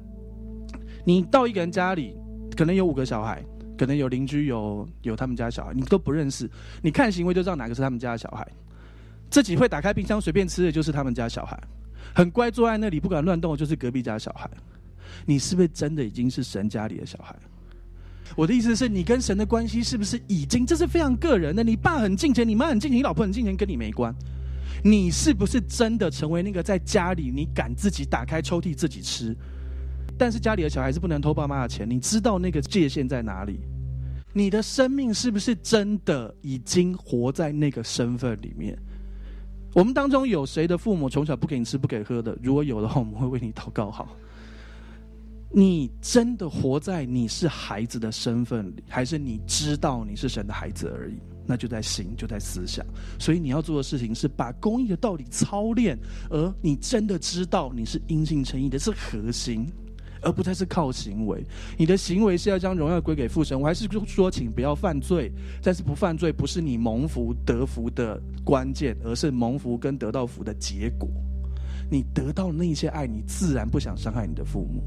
你到一个人家里，可能有五个小孩，可能有邻居有有他们家小孩，你都不认识，你看行为就知道哪个是他们家的小孩。自己会打开冰箱随便吃的，就是他们家小孩；很乖坐在那里不敢乱动，就是隔壁家小孩。你是不是真的已经是神家里的小孩？我的意思是你跟神的关系是不是已经？这是非常个人的。你爸很敬虔，你妈很敬虔，你老婆很敬虔，跟你没关。你是不是真的成为那个在家里你敢自己打开抽屉自己吃，但是家里的小孩是不能偷爸妈的钱？你知道那个界限在哪里？你的生命是不是真的已经活在那个身份里面？我们当中有谁的父母从小不给你吃不给喝的？如果有的话，我们会为你祷告。好，你真的活在你是孩子的身份里，还是你知道你是神的孩子而已？那就在心，就在思想。所以你要做的事情是把公益的道理操练，而你真的知道你是阴性诚意的，是核心。而不再是靠行为，你的行为是要将荣耀归给父神。我还是说，请不要犯罪。但是不犯罪不是你蒙福得福的关键，而是蒙福跟得到福的结果。你得到那些爱，你自然不想伤害你的父母，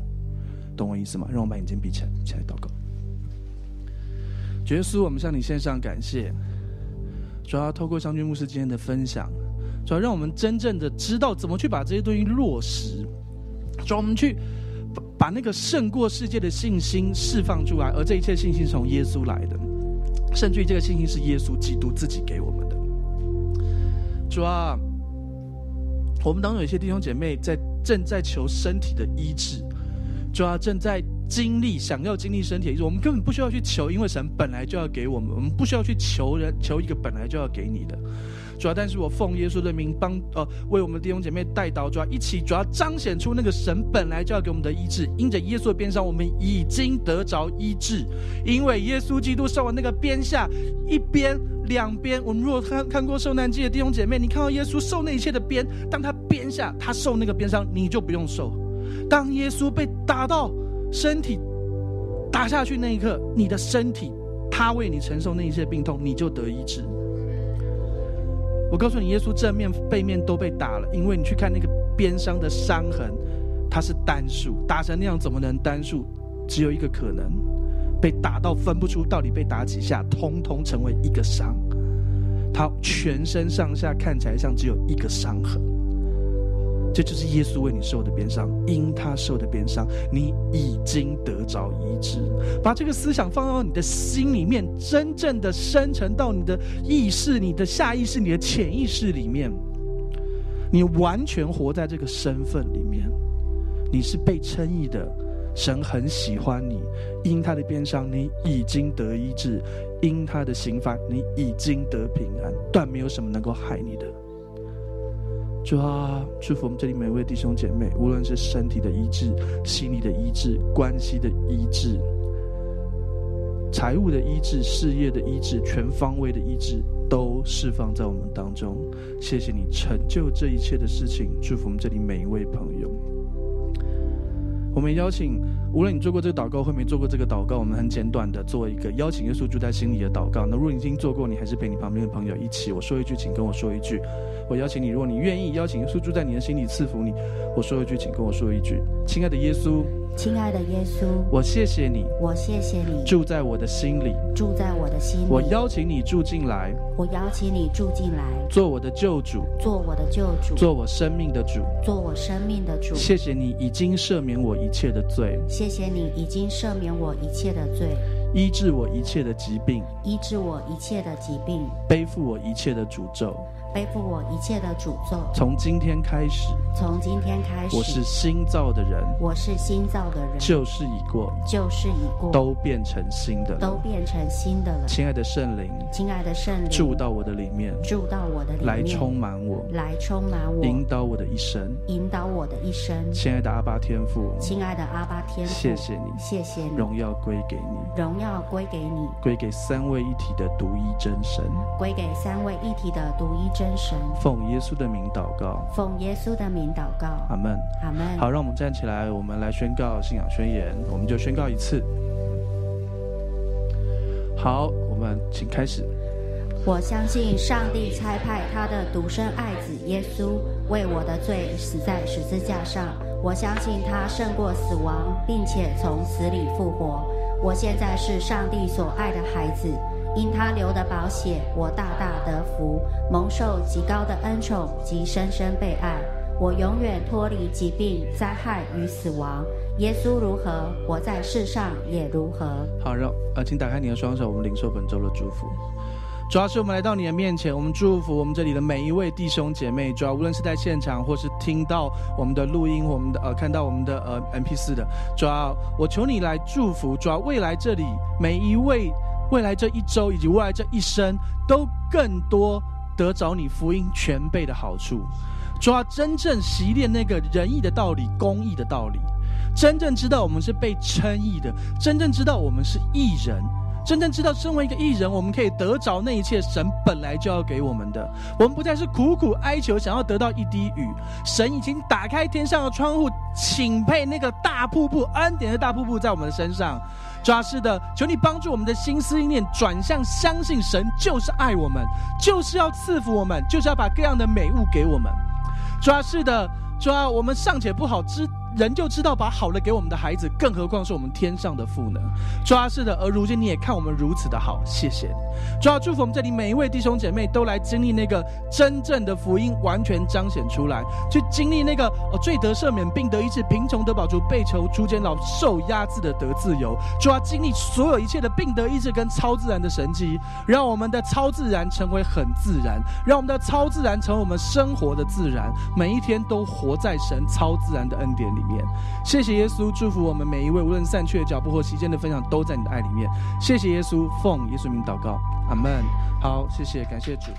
懂我意思吗？让我把眼睛闭起来，起来祷告。耶稣，我们向你献上感谢，主要透过商君牧师今天的分享，主要让我们真正的知道怎么去把这些东西落实，主要我们去。把那个胜过世界的信心释放出来，而这一切信心从耶稣来的，甚至于这个信心是耶稣基督自己给我们的。主啊，我们当中有些弟兄姐妹在正在求身体的医治，主啊正在经历想要经历身体的医治，我们根本不需要去求，因为神本来就要给我们，我们不需要去求人求一个本来就要给你的。主要，但是我奉耶稣的名帮呃为我们弟兄姐妹带刀，主要一起主要彰显出那个神本来就要给我们的医治。因着耶稣的边上，我们已经得着医治，因为耶稣基督受完那个鞭下，一边两边。我们如果看看过受难记的弟兄姐妹，你看到耶稣受那一切的鞭，当他鞭下，他受那个鞭伤，你就不用受。当耶稣被打到身体打下去那一刻，你的身体他为你承受那一切病痛，你就得医治。我告诉你，耶稣正面、背面都被打了，因为你去看那个边上的伤痕，它是单数，打成那样怎么能单数？只有一个可能，被打到分不出到底被打几下，通通成为一个伤。他全身上下看起来像只有一个伤痕。这就是耶稣为你受的鞭伤，因他受的鞭伤，你已经得着医治。把这个思想放到你的心里面，真正的生成到你的意识、你的下意识、你的潜意识里面，你完全活在这个身份里面。你是被称义的，神很喜欢你，因他的鞭伤，你已经得医治；因他的刑罚，你已经得平安，断没有什么能够害你的。主啊，祝福我们这里每一位弟兄姐妹，无论是身体的医治、心理的医治、关系的医治、财务的医治、事业的医治、全方位的医治，都释放在我们当中。谢谢你成就这一切的事情，祝福我们这里每一位朋友。我们邀请，无论你做过这个祷告或没做过这个祷告，我们很简短的做一个邀请耶稣住在心里的祷告。那如果你已经做过，你还是陪你旁边的朋友一起，我说一句，请跟我说一句。我邀请你，如果你愿意邀请耶稣住在你的心里赐福你，我说一句，请跟我说一句。亲爱的耶稣，亲爱的耶稣，我谢谢你我谢谢你住在我的心里，住在我的心里。我邀请你住进来，我邀请你住进来，做我的救主，做我的救主，做我生命的主。做我生命的主。谢谢你已经赦免我一切的罪，谢谢你已经赦免我一切的罪，医治我一切的疾病，医治我一切的疾病，背负我一切的诅咒。背负我一切的诅咒。从今天开始，从今天开始，我是新造的人，我是新造的人，旧事已过，旧事已过，都变成新的了。都变成新的了。亲爱的圣灵，亲爱的圣灵，住到我的里面，住到我的里面，来充满我，来充满我，引导我的一生。引导我的一生。亲爱的阿巴天父，亲爱的阿巴天父，谢谢你，谢谢你，荣耀归给你，荣耀归给你，归给三位一体的独一真神。归给三位一体的独一真神。奉耶稣的名祷告，奉耶稣的名祷告，阿门。阿门。好，让我们站起来，我们来宣告信仰宣言，我们就宣告一次。好，我们请开始。我相信上帝差派他的独生爱子耶稣为我的罪死在十字架上。我相信他胜过死亡，并且从死里复活。我现在是上帝所爱的孩子，因他流的宝血，我大大得福，蒙受极高的恩宠及深深被爱。我永远脱离疾病、灾害与死亡。耶稣如何，我在世上也如何。好，让呃，请打开你的双手，我们领受本周的祝福。主要是我们来到你的面前，我们祝福我们这里的每一位弟兄姐妹。主要无论是在现场，或是听到我们的录音，我们的呃看到我们的呃 M P 四的，主要我求你来祝福。主要未来这里每一位，未来这一周以及未来这一生，都更多得着你福音全备的好处。主要真正习练那个仁义的道理、公义的道理，真正知道我们是被称义的，真正知道我们是义人。真正知道，身为一个艺人，我们可以得着那一切神本来就要给我们的。我们不再是苦苦哀求，想要得到一滴雨。神已经打开天上的窗户，请配那个大瀑布，恩典的大瀑布在我们的身上。主啊，是的，求你帮助我们的心思意念转向，相信神就是爱我们，就是要赐福我们，就是要把各样的美物给我们。主啊，是的，主啊，我们尚且不好知。人就知道把好的给我们的孩子，更何况是我们天上的父呢？主啊，是的，而如今你也看我们如此的好，谢谢你。主啊，祝福我们这里每一位弟兄姐妹都来经历那个真正的福音完全彰显出来，去经历那个哦罪得赦免，并得医治，贫穷得保住，被囚出监牢，受压制的得自由。主啊，经历所有一切的病得医治跟超自然的神迹，让我们的超自然成为很自然，让我们的超自然成为我们生活的自然，每一天都活在神超自然的恩典里。面，谢谢耶稣，祝福我们每一位，无论散去的脚步或期间的分享，都在你的爱里面。谢谢耶稣，奉耶稣名祷告，阿门。好，谢谢，感谢主。